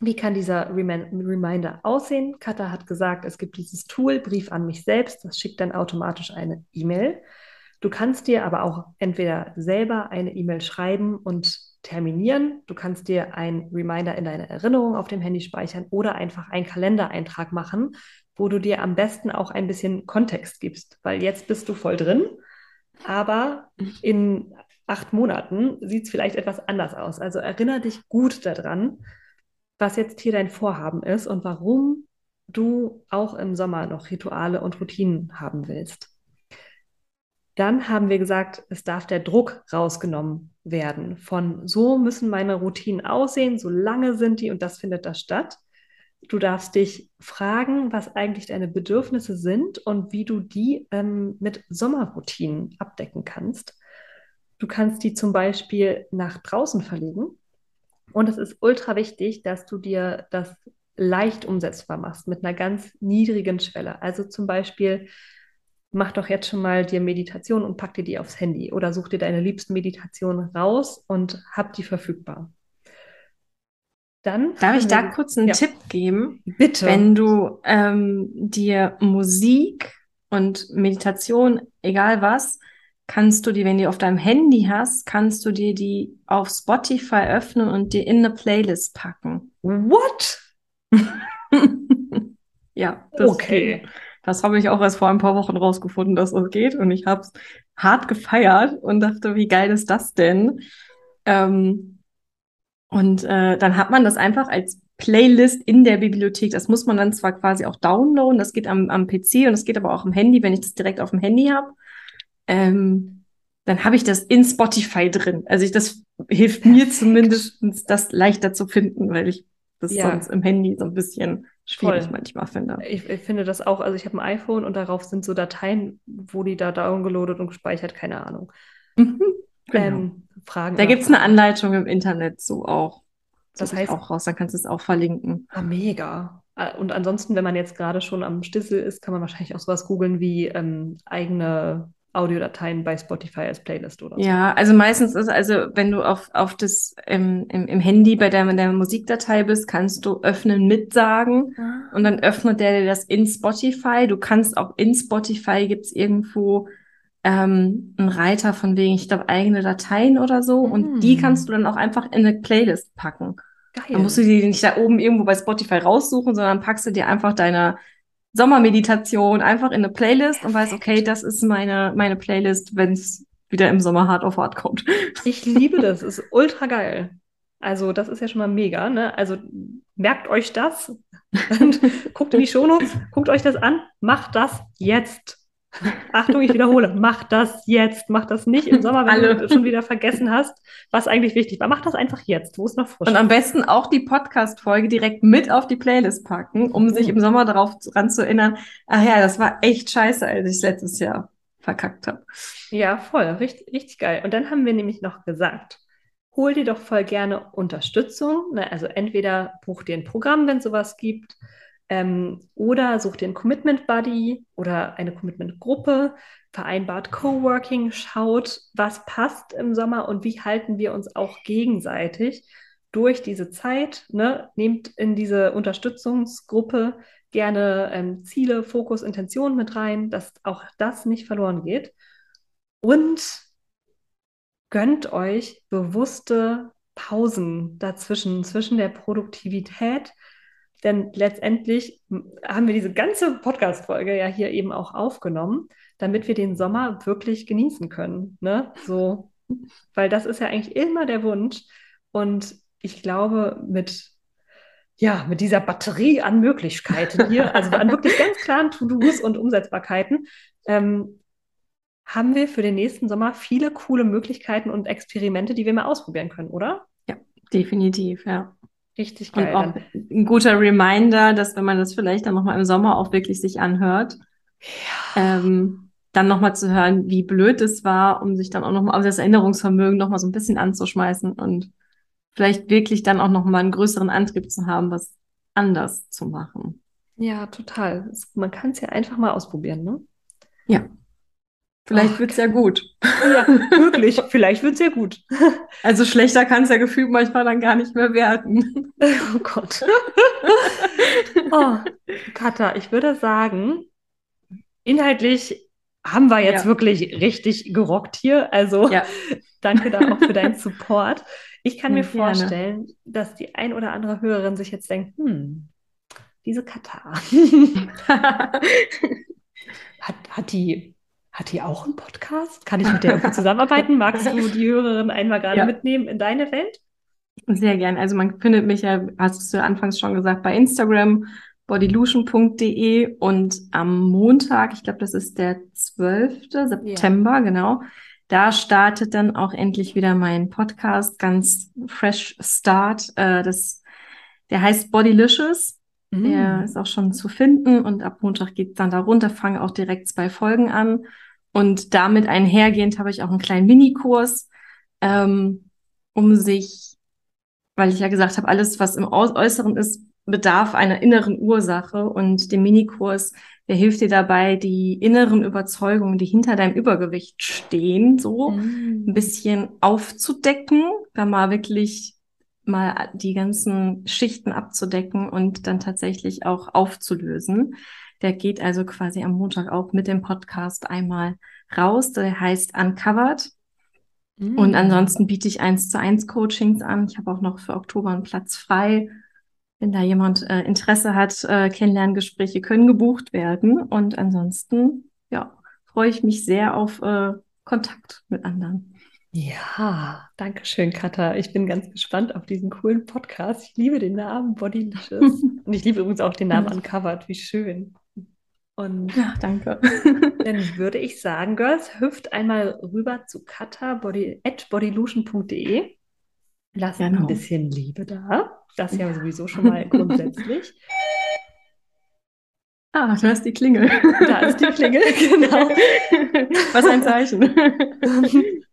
wie kann dieser Reminder aussehen? Katha hat gesagt, es gibt dieses Tool, Brief an mich selbst, das schickt dann automatisch eine E-Mail. Du kannst dir aber auch entweder selber eine E-Mail schreiben und terminieren. Du kannst dir einen Reminder in deine Erinnerung auf dem Handy speichern oder einfach einen Kalendereintrag machen, wo du dir am besten auch ein bisschen Kontext gibst, weil jetzt bist du voll drin, aber in acht Monaten sieht es vielleicht etwas anders aus. Also erinnere dich gut daran, was jetzt hier dein Vorhaben ist und warum du auch im Sommer noch Rituale und Routinen haben willst. Dann haben wir gesagt, es darf der Druck rausgenommen werden von so müssen meine Routinen aussehen, so lange sind die und das findet da statt. Du darfst dich fragen, was eigentlich deine Bedürfnisse sind und wie du die ähm, mit Sommerroutinen abdecken kannst. Du kannst die zum Beispiel nach draußen verlegen und es ist ultra wichtig, dass du dir das leicht umsetzbar machst mit einer ganz niedrigen Schwelle. Also zum Beispiel, mach doch jetzt schon mal dir Meditation und pack dir die aufs Handy oder such dir deine liebsten Meditationen raus und hab die verfügbar. Dann Darf ich da kurz einen ja. Tipp geben? Bitte. Wenn du ähm, dir Musik und Meditation, egal was, kannst du die, wenn du auf deinem Handy hast, kannst du dir die auf Spotify öffnen und dir in eine Playlist packen. What? <laughs> ja, das okay. Geht. Das habe ich auch erst vor ein paar Wochen rausgefunden, dass das geht. Und ich habe es hart gefeiert und dachte, wie geil ist das denn? Ähm, und äh, dann hat man das einfach als Playlist in der Bibliothek. Das muss man dann zwar quasi auch downloaden, das geht am, am PC und das geht aber auch am Handy, wenn ich das direkt auf dem Handy habe. Ähm, dann habe ich das in Spotify drin. Also ich, das hilft Perfekt. mir zumindest, das leichter zu finden, weil ich das ja. sonst im Handy so ein bisschen schwierig Voll. manchmal finde. Ich, ich, finde das auch, also ich habe ein iPhone und darauf sind so Dateien, wo die da downgeloadet und gespeichert, keine Ahnung. Mhm, <laughs> genau. ähm, Fragen. Da gibt es eine Anleitung im Internet so auch. Das heißt auch raus, dann kannst du es auch verlinken. Ah, mega. Ah, und ansonsten, wenn man jetzt gerade schon am Stissel ist, kann man wahrscheinlich auch sowas googeln wie ähm, eigene Audiodateien bei Spotify als Playlist oder so. Ja, also meistens ist, also wenn du auf, auf das im, im, im Handy bei deiner, deiner Musikdatei bist, kannst du öffnen mitsagen ah. und dann öffnet der dir das in Spotify. Du kannst auch in Spotify gibt's irgendwo ähm, einen Reiter von wegen, ich glaube, eigene Dateien oder so. Mm. Und die kannst du dann auch einfach in eine Playlist packen. Geil. Dann musst du die nicht da oben irgendwo bei Spotify raussuchen, sondern packst du dir einfach deine Sommermeditation einfach in eine Playlist und weißt, okay, das ist meine, meine Playlist, wenn es wieder im Sommer hart auf hart kommt. <laughs> Ich liebe das, ist ultra geil. Also, das ist ja schon mal mega, ne? Also, merkt euch das. <laughs> guckt in die Shownotes, guckt euch das an, macht das jetzt. Achtung, ich wiederhole, mach das jetzt, mach das nicht im Sommer, wenn Alle. du schon wieder vergessen hast, was eigentlich wichtig war. Mach das einfach jetzt, wo es noch frisch ist. Und am besten auch die Podcast-Folge direkt mit auf die Playlist packen, um sich im Sommer darauf ran zu erinnern, ach ja, das war echt scheiße, als ich letztes Jahr verkackt habe. Ja, voll, richtig, richtig geil. Und dann haben wir nämlich noch gesagt, hol dir doch voll gerne Unterstützung. Ne? Also entweder buch dir ein Programm, wenn es sowas gibt, ähm, oder sucht einen Commitment Buddy oder eine Commitment Gruppe, vereinbart Coworking, schaut, was passt im Sommer und wie halten wir uns auch gegenseitig durch diese Zeit. Ne? Nehmt in diese Unterstützungsgruppe gerne ähm, Ziele, Fokus, Intention mit rein, dass auch das nicht verloren geht. Und gönnt euch bewusste Pausen dazwischen, zwischen der Produktivität denn letztendlich haben wir diese ganze Podcast-Folge ja hier eben auch aufgenommen, damit wir den Sommer wirklich genießen können. Ne? So, weil das ist ja eigentlich immer der Wunsch. Und ich glaube, mit, ja, mit dieser Batterie an Möglichkeiten hier, <laughs> also an wirklich ganz klaren To-Dos und Umsetzbarkeiten, ähm, haben wir für den nächsten Sommer viele coole Möglichkeiten und Experimente, die wir mal ausprobieren können, oder? Ja, definitiv, ja. Richtig geil. Und auch ein guter Reminder, dass wenn man das vielleicht dann nochmal im Sommer auch wirklich sich anhört, ja. ähm, dann nochmal zu hören, wie blöd es war, um sich dann auch nochmal auf das Erinnerungsvermögen nochmal so ein bisschen anzuschmeißen und vielleicht wirklich dann auch nochmal einen größeren Antrieb zu haben, was anders zu machen. Ja, total. Man kann es ja einfach mal ausprobieren, ne? Ja. Vielleicht wird es ja gut. Ja, wirklich. Vielleicht wird es ja gut. <laughs> Also schlechter kann es ja gefühlt manchmal dann gar nicht mehr werden. <laughs> Oh Gott. <laughs> Oh, Katha, ich würde sagen, inhaltlich haben wir jetzt ja. wirklich richtig gerockt hier. Also ja. danke da auch für deinen Support. Ich kann mir Gerne. vorstellen, dass die ein oder andere Hörerin sich jetzt denkt, hm, diese Katha. hat, hat die hat die auch einen Podcast? Kann ich mit der irgendwie <laughs> zusammenarbeiten? Magst du <laughs> die Hörerin einmal gerade ja. mitnehmen in deine Welt? Sehr gern. Also man findet mich ja, hast du anfangs schon gesagt, bei Instagram bodylution.de und am Montag, ich glaube, das ist der 12. September, ja. genau. Da startet dann auch endlich wieder mein Podcast, ganz fresh start. Äh, das, der heißt Bodylicious. Mm. Der ist auch schon zu finden und ab Montag geht dann darunter, fange auch direkt zwei Folgen an. Und damit einhergehend habe ich auch einen kleinen Minikurs, ähm, um sich, weil ich ja gesagt habe, alles, was im Äußeren ist, bedarf einer inneren Ursache. Und der Minikurs, der hilft dir dabei, die inneren Überzeugungen, die hinter deinem Übergewicht stehen, so mhm. ein bisschen aufzudecken, da mal wirklich mal die ganzen Schichten abzudecken und dann tatsächlich auch aufzulösen. Der geht also quasi am Montag auch mit dem Podcast einmal raus, der heißt Uncovered. Mm. Und ansonsten biete ich eins zu eins Coachings an. Ich habe auch noch für Oktober einen Platz frei. Wenn da jemand äh, Interesse hat, äh, Kennenlerngespräche können gebucht werden. Und ansonsten, ja, freue ich mich sehr auf äh, Kontakt mit anderen. Ja, danke schön, Katha. Ich bin ganz gespannt auf diesen coolen Podcast. Ich liebe den Namen Bodylicious. <laughs> Und ich liebe übrigens auch den Namen Uncovered. Wie schön. Und ja, danke. <laughs> dann würde ich sagen, Girls, hüpft einmal rüber zu Katha body, at bodylution.de. Lasst genau. ein bisschen Liebe da. Das ja sowieso schon mal <laughs> grundsätzlich. Ah, da ist die Klingel. Da ist die Klingel, <laughs> genau. Was ein Zeichen.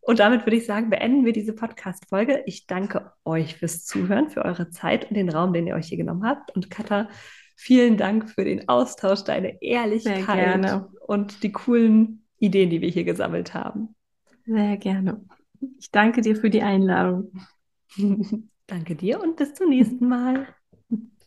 Und damit würde ich sagen, beenden wir diese Podcast-Folge. Ich danke euch fürs Zuhören, für eure Zeit und den Raum, den ihr euch hier genommen habt. Und Katha, vielen Dank für den Austausch, deine Ehrlichkeit und die coolen Ideen, die wir hier gesammelt haben. Sehr gerne. Ich danke dir für die Einladung. <laughs> danke dir und bis zum nächsten Mal.